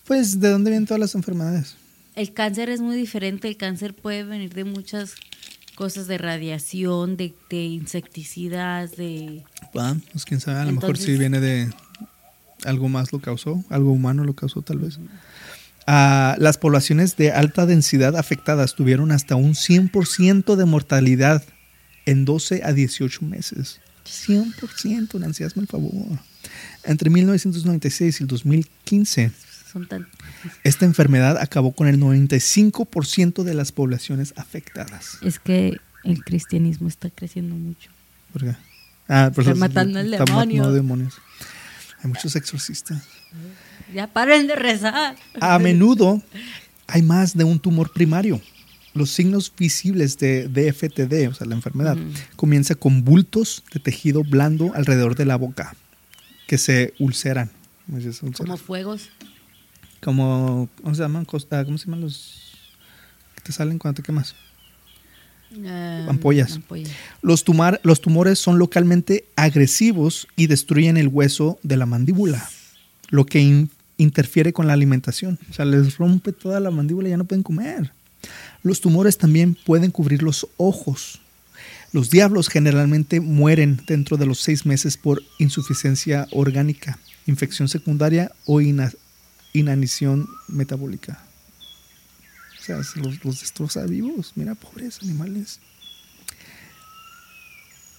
Pues, ¿de dónde vienen todas las enfermedades? El cáncer es muy diferente. El cáncer puede venir de muchas cosas, de radiación, de, de insecticidas, de... Ah, pues quién sabe, a lo mejor sí viene de algo más lo causó, algo humano lo causó tal vez. Ah, las poblaciones de alta densidad afectadas tuvieron hasta un 100% de mortalidad en 12 a 18 meses. 100%, Nancy, hazme el favor. Entre 1996 y el 2015, Son tan... esta enfermedad acabó con el 95% de las poblaciones afectadas. Es que el cristianismo está creciendo mucho. ¿Por qué? Ah, por Está matando al demonio. matando demonios. Hay muchos exorcistas. Ya paren de rezar. A menudo hay más de un tumor primario. Los signos visibles de DFTD, o sea, la enfermedad, comienza con bultos de tejido blando alrededor de la boca que se ulceran. Como fuegos. Como, ¿cómo se llaman? ¿Cómo se llaman los que te salen cuando te quemas? ah, Ampollas. ampollas. Los, tumar- los tumores son localmente agresivos y destruyen el hueso de la mandíbula, lo que in- interfiere con la alimentación. O sea, les rompe toda la mandíbula y ya no pueden comer. Los tumores también pueden cubrir los ojos. Los diablos generalmente mueren dentro de los seis meses por insuficiencia orgánica, infección secundaria o ina- inanición metabólica. O sea, se los, los destroza vivos. Mira, pobres animales.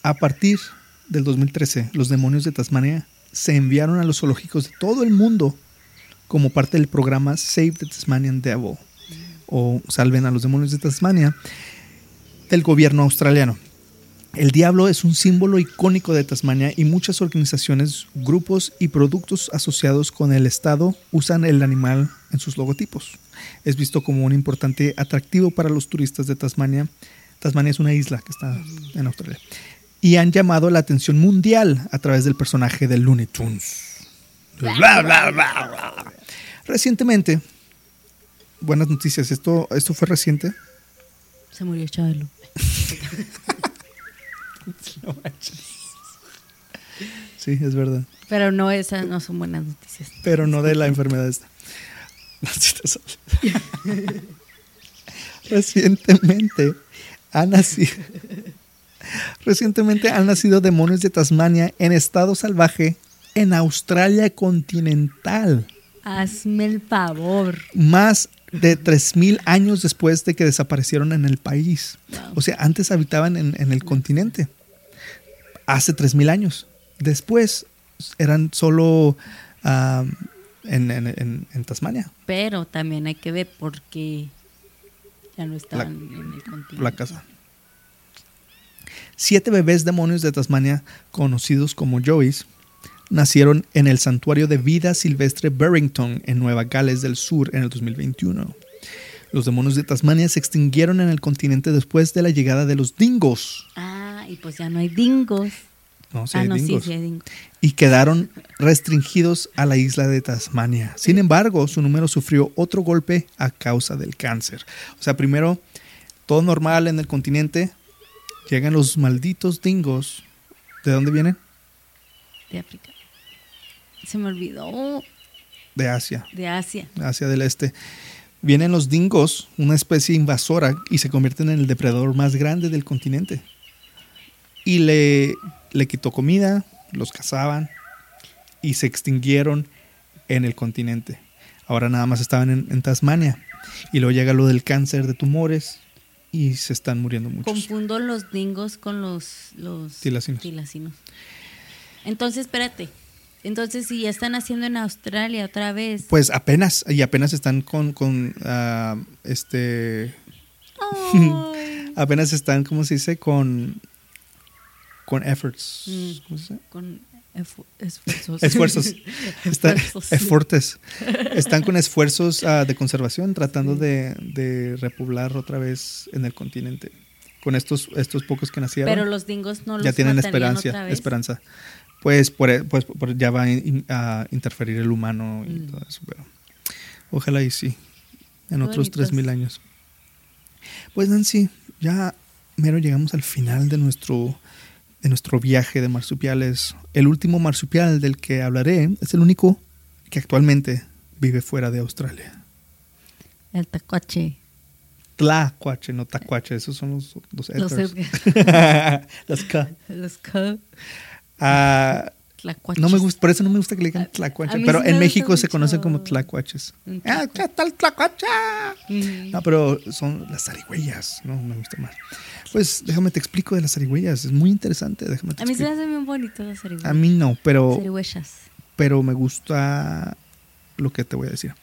A partir del 2013, los demonios de Tasmania se enviaron a los zoológicos de todo el mundo como parte del programa Save the Tasmanian Devil o Salven a los demonios de Tasmania del gobierno australiano. El diablo es un símbolo icónico de Tasmania y muchas organizaciones, grupos y productos asociados con el Estado usan el animal en sus logotipos. Es visto como un importante atractivo para los turistas de Tasmania Tasmania es una isla que está en Australia. Y han llamado la atención mundial a través del personaje de Looney Tunes. Bla, bla, bla, bla. Recientemente, buenas noticias, esto, esto fue reciente. Se murió Chabelo. Sí, es verdad. Pero no, esas no son buenas noticias. Pero no de la enfermedad esta. Recientemente han nacido. Recientemente han nacido demonios de Tasmania en estado salvaje en Australia continental. Hazme el favor. Más de 3.000 años después de que desaparecieron en el país. Wow. O sea, antes habitaban en, en el continente. Hace 3.000 años. Después eran solo en, en- en- en Tasmania. Pero también hay que ver por qué ya no estaban en el continente. la casa. Siete bebés demonios de Tasmania, conocidos como Joeys, nacieron en el santuario de vida silvestre Barrington, en Nueva Gales del Sur, en el 2021. Los demonios de Tasmania se extinguieron en el continente después de la llegada de los dingos. Ah, y pues ya no hay dingos. No, sí ah, hay no, dingos. sí, sí hay dingos. y quedaron restringidos a la isla de Tasmania. Sin embargo, su número sufrió otro golpe a causa del cáncer. O sea, primero, todo normal en el continente, llegan los malditos dingos. ¿De dónde vienen? De África. Se me olvidó. De Asia, De Asia. Asia del Este. Vienen los dingos, una especie invasora, y se convierten en el depredador más grande del continente. Y le, le quitó comida, los cazaban y se extinguieron en el continente. Ahora nada más estaban en, en Tasmania. Y luego llega lo del cáncer de tumores y se están muriendo muchos. Confundo los dingos con los, los Tilacinos. tilacinos. Entonces, espérate. Entonces, si ya están haciendo en Australia otra vez. Pues apenas, y apenas están con, con ah, este, apenas están, ¿cómo se dice? Con, con efforts. Mm. ¿Cómo se dice? con esfu- esfuerzos. Esfuerzos. Están, Esfuerzos. Están con esfuerzos ah, de conservación, tratando de, de repoblar otra vez en el continente. Con estos, estos pocos que nacieron, Pero los dingos no los ya tienen esperanza. esperanza. Pues, por, e- pues por- ya va a, in- a interferir el humano y Mm. todo eso. Pero ojalá y sí. En Qué otros bonitos. 3.000 años. Pues Nancy, ya mero llegamos al final de nuestro, de nuestro viaje de marsupiales. El último marsupial del que hablaré es el único que actualmente vive fuera de Australia. El tacuache. Tlacuache, no tacuache, esos son los, los Los. Los K. Los ca- Ah, tlacuaches. no me gusta, por eso no me gusta que le digan A- tlacuache, a pero en México se conocen como tlacuaches. Ah. ¿qué tal tlacuache? Mm. No, pero son las zarigüeyas, no me gusta más. Pues déjame te explico de las zarigüeyas, es muy interesante, déjame te A mí se me hacen bien bonitos las zarigüeyas. A mí no, pero, Zarigüeyas. pero me gusta lo que te voy a decir.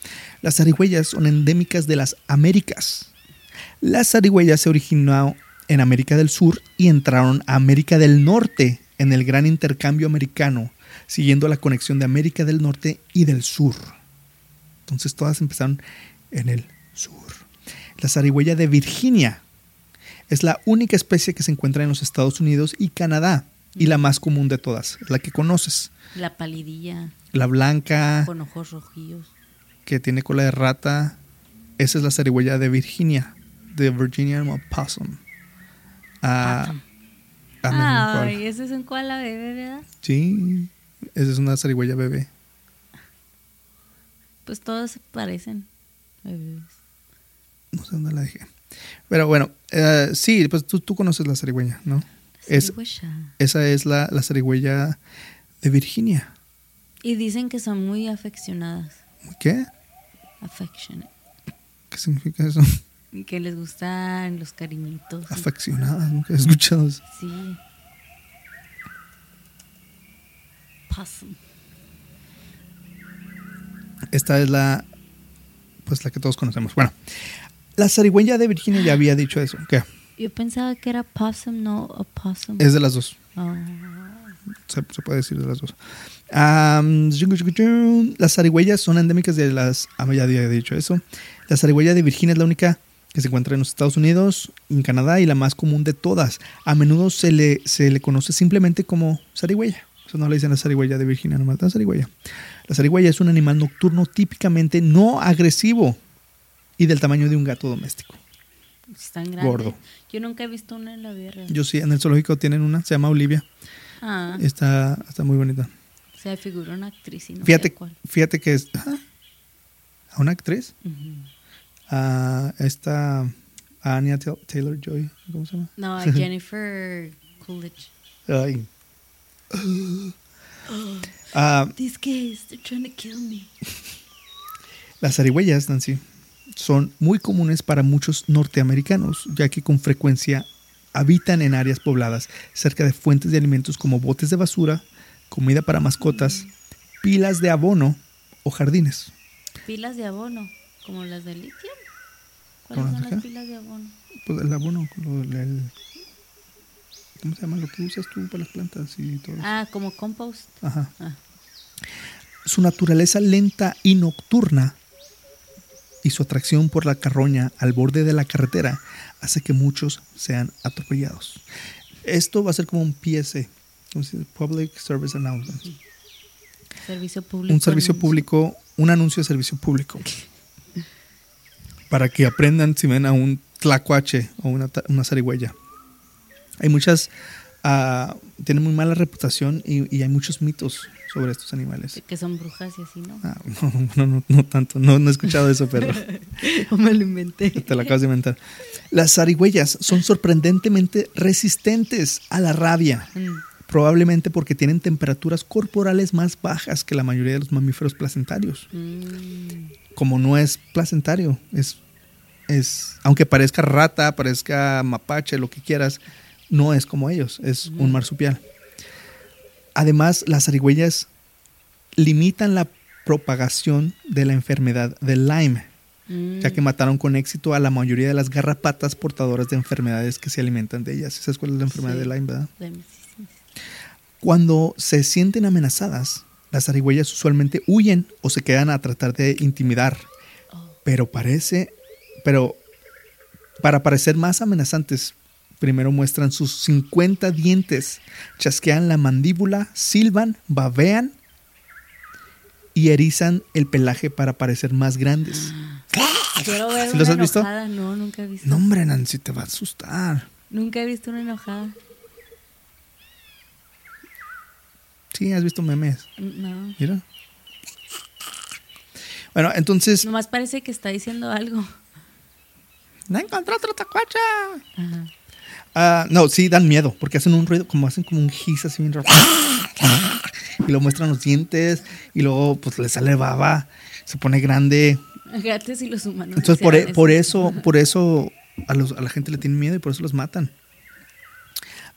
Las zarigüeyas son endémicas de las Américas. Las zarigüeyas se originaron en América del Sur y entraron a América del Norte en el gran intercambio americano, siguiendo la conexión de América del Norte y del Sur. Entonces todas empezaron en el sur. La zarigüeya de Virginia es la única especie que se encuentra en los Estados Unidos y Canadá y la más común de todas, la que conoces. La palidilla La blanca, con ojos rojillos. que tiene cola de rata, esa es la zarigüeya de Virginia, de Virginia Possum. Ah. Ah. Ay, ese es un koala bebé, ¿verdad? Sí, esa es una zarigüeya bebé. Pues todos se parecen. bebés. No sé dónde la dejé. Pero bueno, eh, sí, pues tú, tú conoces la zarigüeya, ¿no? Es-. Esa es la, la zarigüeya de Virginia. Y dicen que son muy afeccionadas. ¿Qué? Affectionate. ¿Qué significa eso? Que les gustan los cariñitos. Afeccionada, nunca he escuchado eso. Sí. Possum. Esta es la, pues la que todos conocemos. Bueno, la zarigüeya de Virginia ya había dicho eso. ¿Qué? Yo pensaba que era possum, no opossum. Es de las dos. Oh. Se, se puede decir de las dos. Am, las zarigüeyas son endémicas de las. Ah, ya había dicho eso. La zarigüeya de Virginia es la única que se encuentra en los Estados Unidos, en Canadá y la más común de todas. A menudo se le, se le conoce simplemente como zarigüeya. Eso no le dicen la zarigüeya de Virginia, nomás la zarigüeya. La zarigüeya es un animal nocturno típicamente no agresivo y del tamaño de un gato doméstico. Están grandes. Gordo. Yo nunca he visto una en la vida real. Yo sí, en el zoológico tienen una, se llama Olivia. Ah, Está, está muy bonita. se figura una actriz y no Fíjate, sé cuál. fíjate que es... ah, ¿A una actriz? Ujú. A esta... A Anya Taylor Joy. ¿Cómo se llama? No, a Jennifer Coolidge. Ay. Ah, These gays, they're trying to kill me. Las zarigüeyas, Nancy, son muy comunes para muchos norteamericanos, ya que con frecuencia habitan en áreas pobladas cerca de fuentes de alimentos como botes de basura, comida para mascotas, pilas de abono o jardines. Pilas de abono, como las de litio. ¿Como ¿Cuáles las son de las qué? pilas de abono? Pues el abono, el- ¿cómo se llama lo que usas tú para las plantas y todo? eso? Ah, como compost. Ajá. Ah. Su naturaleza lenta y nocturna y su atracción por la carroña al borde de la carretera hace que muchos sean atropellados. Esto va a ser como un PSA. Public Service Announcement. Servicio público. Un servicio anuncio. público, un anuncio de servicio público. Para que aprendan si ven a un tlacuache o una, una zarigüeya. Hay muchas, ah, tienen muy mala reputación y, y hay muchos mitos sobre estos animales. Que son brujas y así, ¿no? Ah, no, no, no, no tanto, no, no he escuchado eso, pero O me lo inventé. te lo acabas de inventar. Las zarigüeyas son sorprendentemente resistentes a la rabia, Mm. Probablemente porque tienen temperaturas corporales más bajas que la mayoría de los mamíferos placentarios. Mm. Como no es placentario, es, es aunque parezca rata, parezca mapache, lo que quieras, no es como ellos, es un marsupial. Además, las zarigüeyas limitan la propagación de la enfermedad de Lyme, Mm. ya que mataron con éxito a la mayoría de las garrapatas portadoras de enfermedades que se alimentan de ellas. ¿Sabes cuál es la enfermedad Sí. de Lyme, verdad? Sí. Cuando se sienten amenazadas, las zarigüeyas usualmente huyen o se quedan a tratar de intimidar. Oh. Pero parece, pero para parecer más amenazantes, primero muestran sus 50 dientes, chasquean la mandíbula, silban, babean y erizan el pelaje para parecer más grandes. Quiero ver ¿Sí los una has visto? enojada. No, nunca he visto. No, hombre, Nancy, te va a asustar. Nunca he visto una enojada. Sí, has visto memes. No. Mira. Bueno, entonces. Nomás parece que está diciendo algo. ¡No encontré otro tacuacha! Ajá. Ah, no, sí, dan miedo, porque hacen un ruido, como hacen como un gis así bien raro. Y luego muestran los dientes, y luego pues le sale baba, se pone grande. Gatos y los humanos. Entonces por, e- por eso. por eso a, los- a la gente le tiene miedo y por eso los matan.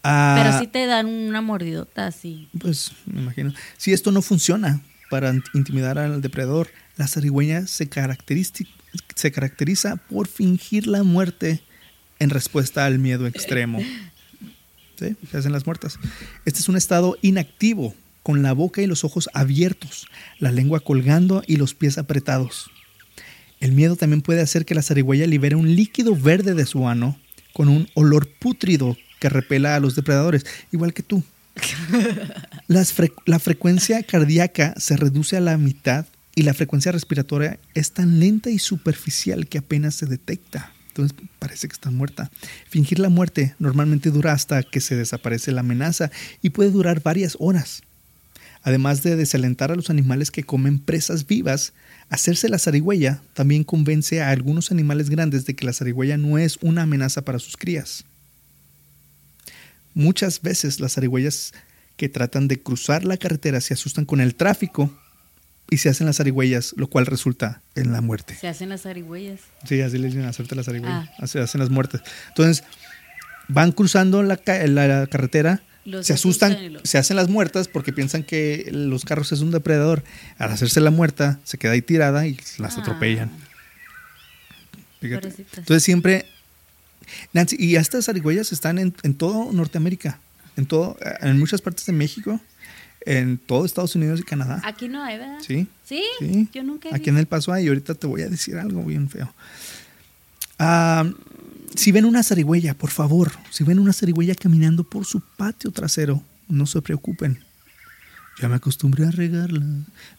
Ah, Pero sí te dan una mordidota así. Pues me imagino. Si esto no funciona para int- intimidar al depredador, la zarigüeya se, caracteristi- se caracteriza por fingir la muerte en respuesta al miedo extremo. ¿Sí? Se hacen las muertas. Este es un estado inactivo, con la boca y los ojos abiertos, la lengua colgando y los pies apretados. El miedo también puede hacer que la zarigüeya libere un líquido verde de su ano con un olor pútrido que repela a los depredadores, igual que tú. Las fre- la frecuencia cardíaca se reduce a la mitad y la frecuencia respiratoria es tan lenta y superficial que apenas se detecta. Entonces parece que está muerta. Fingir la muerte normalmente dura hasta que se desaparece la amenaza y puede durar varias horas. Además de desalentar a los animales que comen presas vivas, hacerse la zarigüeya también convence a algunos animales grandes de que la zarigüeya no es una amenaza para sus crías. Muchas veces las zarigüeyas que tratan de cruzar la carretera se asustan con el tráfico y se hacen las zarigüeyas, lo cual resulta en la muerte. Se hacen las zarigüeyas. Sí, así le dicen hacerte la zarigüeya. Ah. Se hacen las muertes. Entonces, van cruzando la, ca- la carretera, Los se asustan, se hacen las muertas porque piensan que los carros es un depredador. Al hacerse la muerta, se queda ahí tirada y las Ah. atropellan. Entonces siempre, Nancy, y estas zarigüeyas están en, en todo Norteamérica, en todo, en muchas partes de México, en todo Estados Unidos y Canadá. Aquí no hay, ¿verdad? Sí. ¿Sí? Sí. Yo nunca he Aquí en El Paso hay, y ahorita te voy a decir algo bien feo. Ah, si ven una zarigüeya, por favor, si ven una zarigüeya caminando por su patio trasero, no se preocupen. Ya me acostumbré a regarla.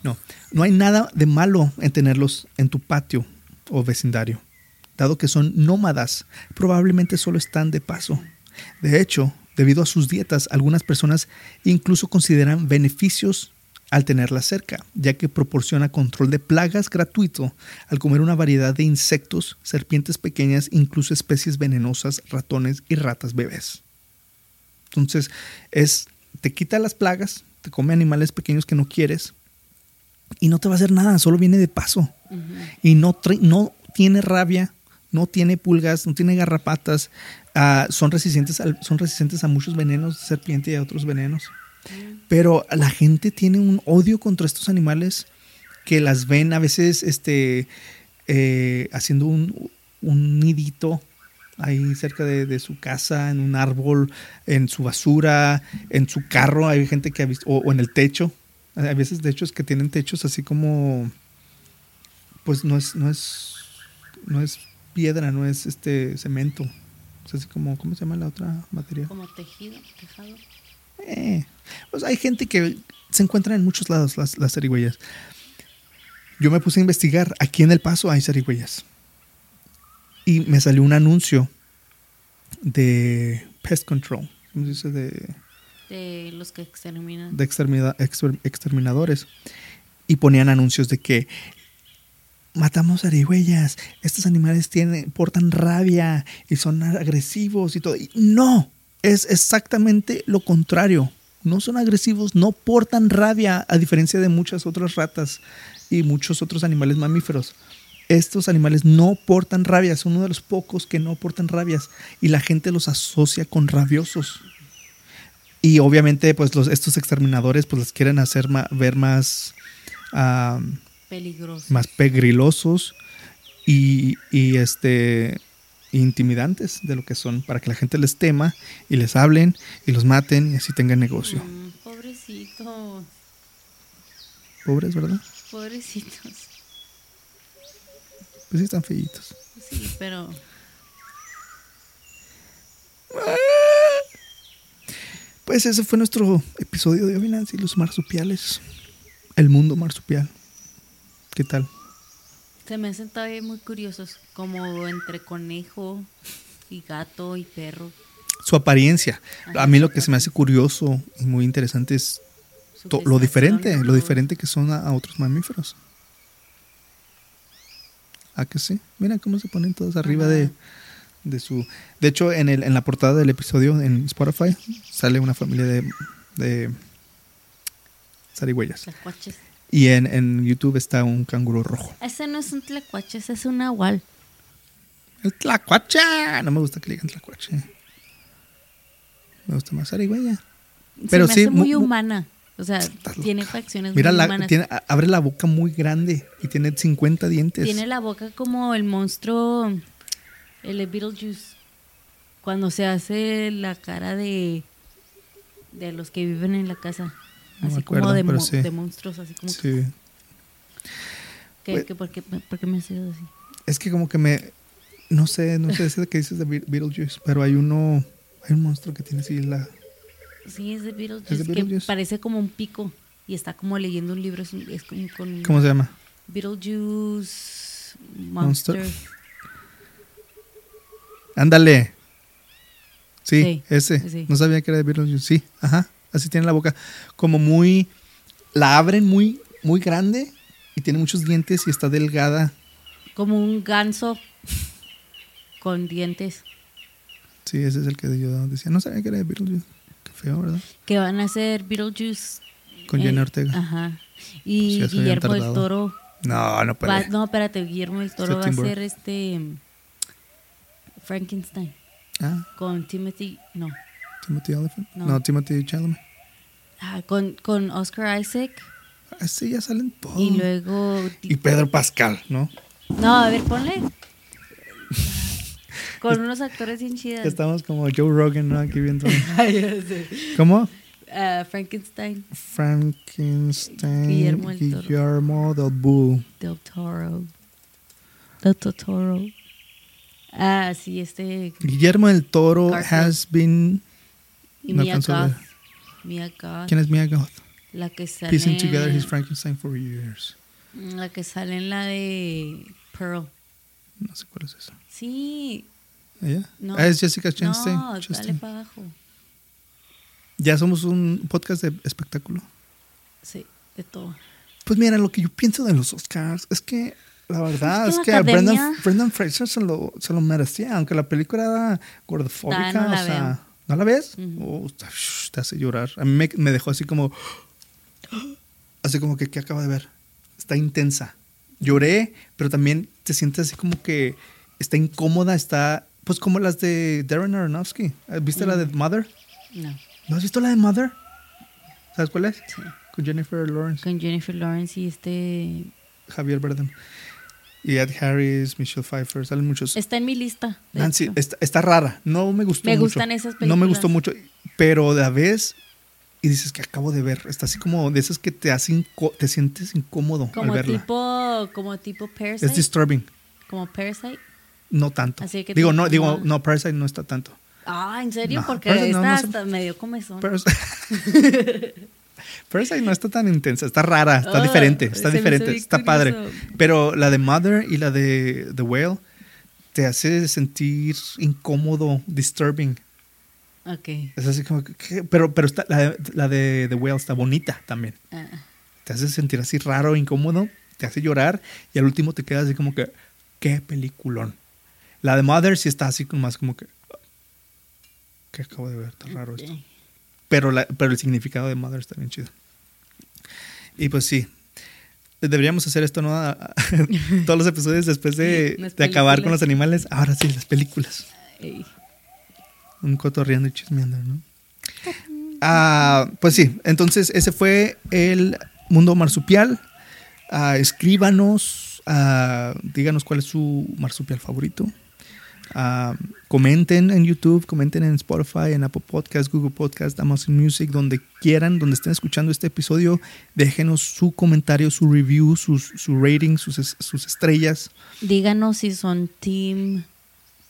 No, no hay nada de malo en tenerlos en tu patio o vecindario. Dado que son nómadas, probablemente solo están de paso. De hecho, debido a sus dietas, algunas personas incluso consideran beneficios al tenerla cerca, ya que proporciona control de plagas gratuito al comer una variedad de insectos, serpientes pequeñas, incluso especies venenosas, ratones y ratas bebés. Entonces, es te quita las plagas, te come animales pequeños que no quieres y no te va a hacer nada, solo viene de paso. Y no, no tiene rabia, no tiene pulgas, no tiene garrapatas, ah, son, resistentes son resistentes a muchos venenos de serpiente y a otros venenos. Pero la gente tiene un odio contra estos animales que las ven a veces este, eh, haciendo un, nidito ahí cerca de, su casa, en un árbol, en su basura, en su carro. Hay gente que ha visto, o, en el techo. Hay veces de es que tienen techos así como, pues no es, no es, no es piedra, no es este cemento. Es así como, ¿cómo se llama la otra materia? Como tejido, tejado. Eh, pues hay gente que se encuentra en muchos lados las, las zarigüeyas. Yo me puse a investigar, aquí en El Paso hay zarigüeyas. Y me salió un anuncio de Pest Control. ¿Cómo se dice? De, de los que exterminan. De exterminadores. Y ponían anuncios de que matamos zarigüeyas. Estos animales tienen, portan rabia y son agresivos y todo. no, es exactamente lo contrario. No son agresivos, no portan rabia, a diferencia de muchas otras ratas y muchos otros animales mamíferos. Estos animales no portan rabia, son uno de los pocos que no portan rabias y la gente los asocia con rabiosos. Y obviamente, pues los, estos exterminadores, pues los quieren hacer ver más peligrosos, más pegrilosos y, y este intimidantes de lo que son, para que la gente les tema y les hablen y los maten y así tengan negocio. Mm, pobrecitos. Pobres, ¿verdad? Pobrecitos. Pues sí están feitos. Sí, pero... Pues ese fue nuestro episodio de hoy, Nancy, los marsupiales. El mundo marsupial. ¿Qué tal? Se me hacen todavía muy curiosos, como entre conejo y gato y perro. Su apariencia. a mí lo que se me hace curioso y muy interesante es lo diferente, lo diferente que son a, otros mamíferos. ¿A que sí? Mira cómo se ponen todos arriba de, su... De hecho, en, el, en la portada del episodio en Spotify sale una familia de, de zarigüeyas. Y en, en, YouTube está un canguro rojo. Ese no es un tlacuache, ese es un nahual. El tlacuache. No me gusta que le digan tlacuache. Me gusta más zarigüeya. Pero sí, muy humana. O sea, tiene facciones Mira muy humanas. Tiene, abre la boca muy grande y tiene 50 dientes. Tiene la boca como el monstruo, el Beetlejuice. Cuando se hace la cara de, de los que viven en la casa así como de, monstruos, así como sí. que... ¿Qué, por, qué, me has así? Es que como que me... No sé, no sé ese que dices de Beetlejuice, pero hay uno... Hay un monstruo que tiene así la... Sí, es de Beetlejuice, que parece como un pico y está como leyendo un libro. Es, como con ¿Cómo se llama? Beetlejuice Monster. Ándale. Sí, ese. No sabía que era de Beetlejuice. Sí, ajá así tiene la boca como muy, la abren muy, muy grande y tiene muchos dientes y está delgada. Como un ganso con dientes. Sí, ese es el que yo decía. No sabía que era de Beetlejuice. Qué feo, ¿verdad? Que van a hacer Beetlejuice. Con Jenna eh, Ortega. Ajá. Y Guillermo del Toro. No, no puede. no, espérate, Guillermo del Toro va a ser este. Frankenstein. Ah. Con Timothy. No. Timothy Elephant. No, Timothy Chalamet. Ah, con, con Oscar Isaac. Así ya salen todos. Y luego. Y Pedro Pascal, ¿no? No, a ver, ponle. con unos actores bien chidos. Estamos como Joe Rogan, ¿no? Aquí viendo. ¿Cómo? Uh, Frankenstein. Frankenstein. Guillermo del Toro. Guillermo del Bull. Del Toro. Del Toro. Ah, sí, este. Guillermo del Toro Garfield. has been. Y No Mia Goth. ver. Mia Goth. ¿Quién es Mia Goth? La que sale. Piecing together his Frankenstein for years. La que sale en la de Pearl. No sé cuál es esa. Sí. ¿Ella? No. Ah, es Jessica Chastain. No, dale Chastain. para abajo. Ya somos un podcast de espectáculo. Sí, de todo. Pues mira, lo que yo pienso de los Oscars es que la verdad Es es que a Brendan, Brendan Fraser se lo, se lo merecía, aunque la película era gordofóbica. Ah, no la o sea, veo. ¿No la ves? Oh, shh, te hace llorar. A mí me, me dejó así como. Así como que, ¿qué acabo de ver? Está intensa. Lloré, pero también te sientes así como que está incómoda, está. Pues como las de Darren Aronofsky. ¿Viste la de Mm. Mother? No. ¿No has visto la de Mother? ¿Sabes cuál es? Sí. Con Jennifer Lawrence. Con Jennifer Lawrence y este. Javier Bardem. Y Ed Harris, Michelle Pfeiffer, salen muchos. Está en mi lista. Nancy, está, está rara. No me gustó Me mucho. gustan esas No me películas. gustó mucho. Pero de la vez y dices que acabo de ver. Está así como de esas que te hacen te sientes incómodo Como al verla. tipo, como tipo Parasite. Es disturbing. como Parasite. No tanto. Así que digo, no, digo, no, Parasite no está tanto. Ah, ¿en serio? No, Porque no, esta no sé. hasta medio comezón. Parasite. Parasite no está tan intensa, está rara, está Ah, diferente, está diferente, está padre. Pero la de Mother y la de The Whale te hace sentir incómodo, disturbing. Ok. Es así como que, pero, pero está, la, de- la de The Whale está bonita también. Ah, Te hace sentir así raro, incómodo, te hace llorar y al último te quedas así como que, qué peliculón. La de Mother sí está así como más como que, ¿qué acabo de ver? Está raro esto. Pero, la, pero el significado de Mother está bien chido. Y pues sí. Deberíamos hacer esto, ¿no? Todos los episodios después de, de acabar con los animales. Ahora sí, las películas. Un cotorreando y chismeando, ¿no? Ah, pues sí, entonces ese fue el mundo marsupial. Ah, escríbanos, ah, díganos cuál es su marsupial favorito. Ah, comenten en YouTube, comenten en Spotify, en Apple Podcast, Google Podcast, Amazon Music, donde quieran, donde estén escuchando este episodio, déjenos su comentario, su review, sus- su rating, sus, sus estrellas. Díganos si son Team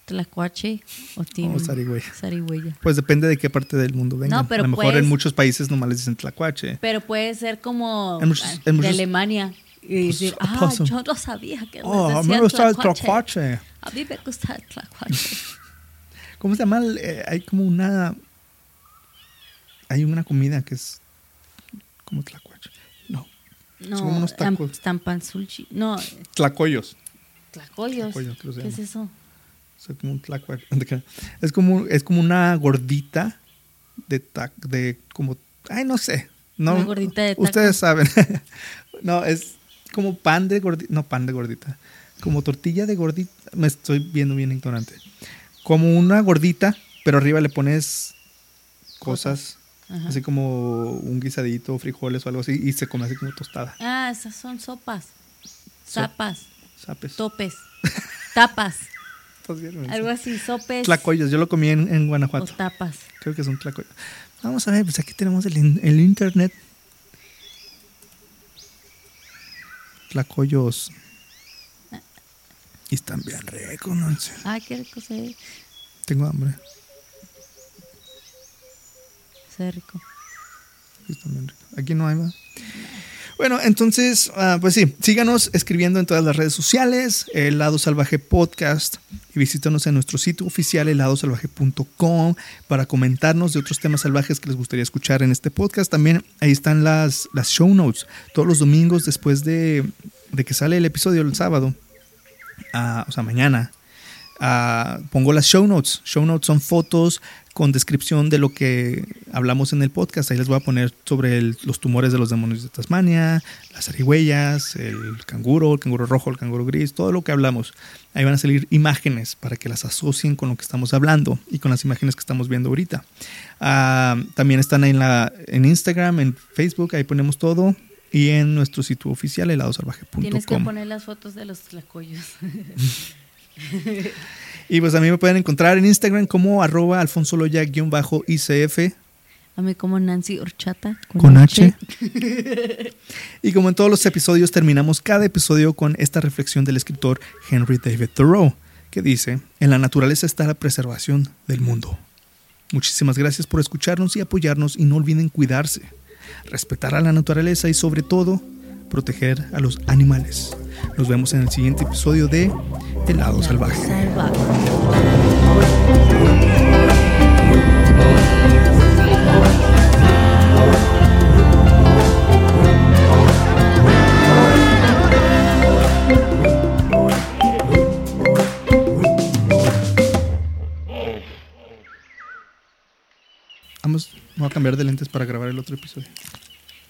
Tlacuache o Team Oh. Zarigüeya. Pues depende de qué parte del mundo vengan. No, pero A lo mejor pues- en muchos países nomás les dicen tlacuache. Pero puede ser como En muchos- de Alemania y Pues, decir, ah, possum. yo no sabía que Oh, a mí me gusta el tlacuache. A mí me gusta el tlacuache. ¿Cómo se llama? eh, hay como una. Hay una comida que es como tlacuache. No, No, como unos tacos. tampansulchi. No, tlacoyos. tlacoyos. Se ¿Qué es eso? Sea, como un tlacuache. Es como, es como una gordita de tac, de como. Ay, no sé. No, Una gordita de taco. Ustedes saben. no, es como pan de gordita. No, pan de gordita. Como tortilla de gordita. Me estoy viendo bien ignorante. Como una gordita, pero arriba le pones cosas. Ajá. Así como un guisadito, frijoles o algo así. Y se come así como tostada. Ah, esas son sopas. Zapas, Sapes. topes, tapas, algo así, sopes Tlacoyos. Yo lo comí en, en o Guanajuato. tapas. Creo que es un tlacoyo. Vamos a ver, pues aquí tenemos el, el internet. Tlacoyos. Y están bien ricos, no sé. Ay, qué rico se ve. Tengo hambre. Se ve rico. Aquí no hay más. Bueno, entonces, ah, pues sí, síganos escribiendo en todas las redes sociales, El Lado Salvaje Podcast, y visítanos en nuestro sitio oficial, heladosalvaje.com, para comentarnos de otros temas salvajes que les gustaría escuchar en este podcast. También ahí están las, las show notes, todos los domingos después de, de que sale el episodio el sábado, ah, o sea, mañana. Ah, pongo las show notes. Show notes son fotos con descripción de lo que hablamos en el podcast. Ahí les voy a poner sobre el- los tumores de los demonios de Tasmania, las zarigüeyas, el canguro, el canguro rojo, el canguro gris, todo lo que hablamos. Ahí van a salir imágenes para que las asocien con lo que estamos hablando y con las imágenes que estamos viendo ahorita. Ah, también están ahí en, la, en Instagram, en Facebook, ahí ponemos todo. Y en nuestro sitio oficial, heladosalvaje.com. Tienes que poner las fotos de los tlacoyos. Y pues a mí me pueden encontrar en Instagram como arroba alfonsoloya-icf A mí como Nancy Horchata. con H. y como en todos los episodios terminamos cada episodio con esta reflexión del escritor Henry David Thoreau, que dice, en la naturaleza está la preservación del mundo. Muchísimas gracias por escucharnos y apoyarnos y no olviden cuidarse, respetar a la naturaleza y sobre todo proteger a los animales. Nos vemos en el siguiente episodio de El lado salvaje. Vamos, voy a cambiar de lentes para grabar el otro episodio.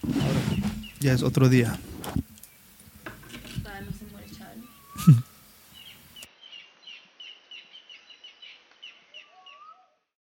Ahora ya es otro día.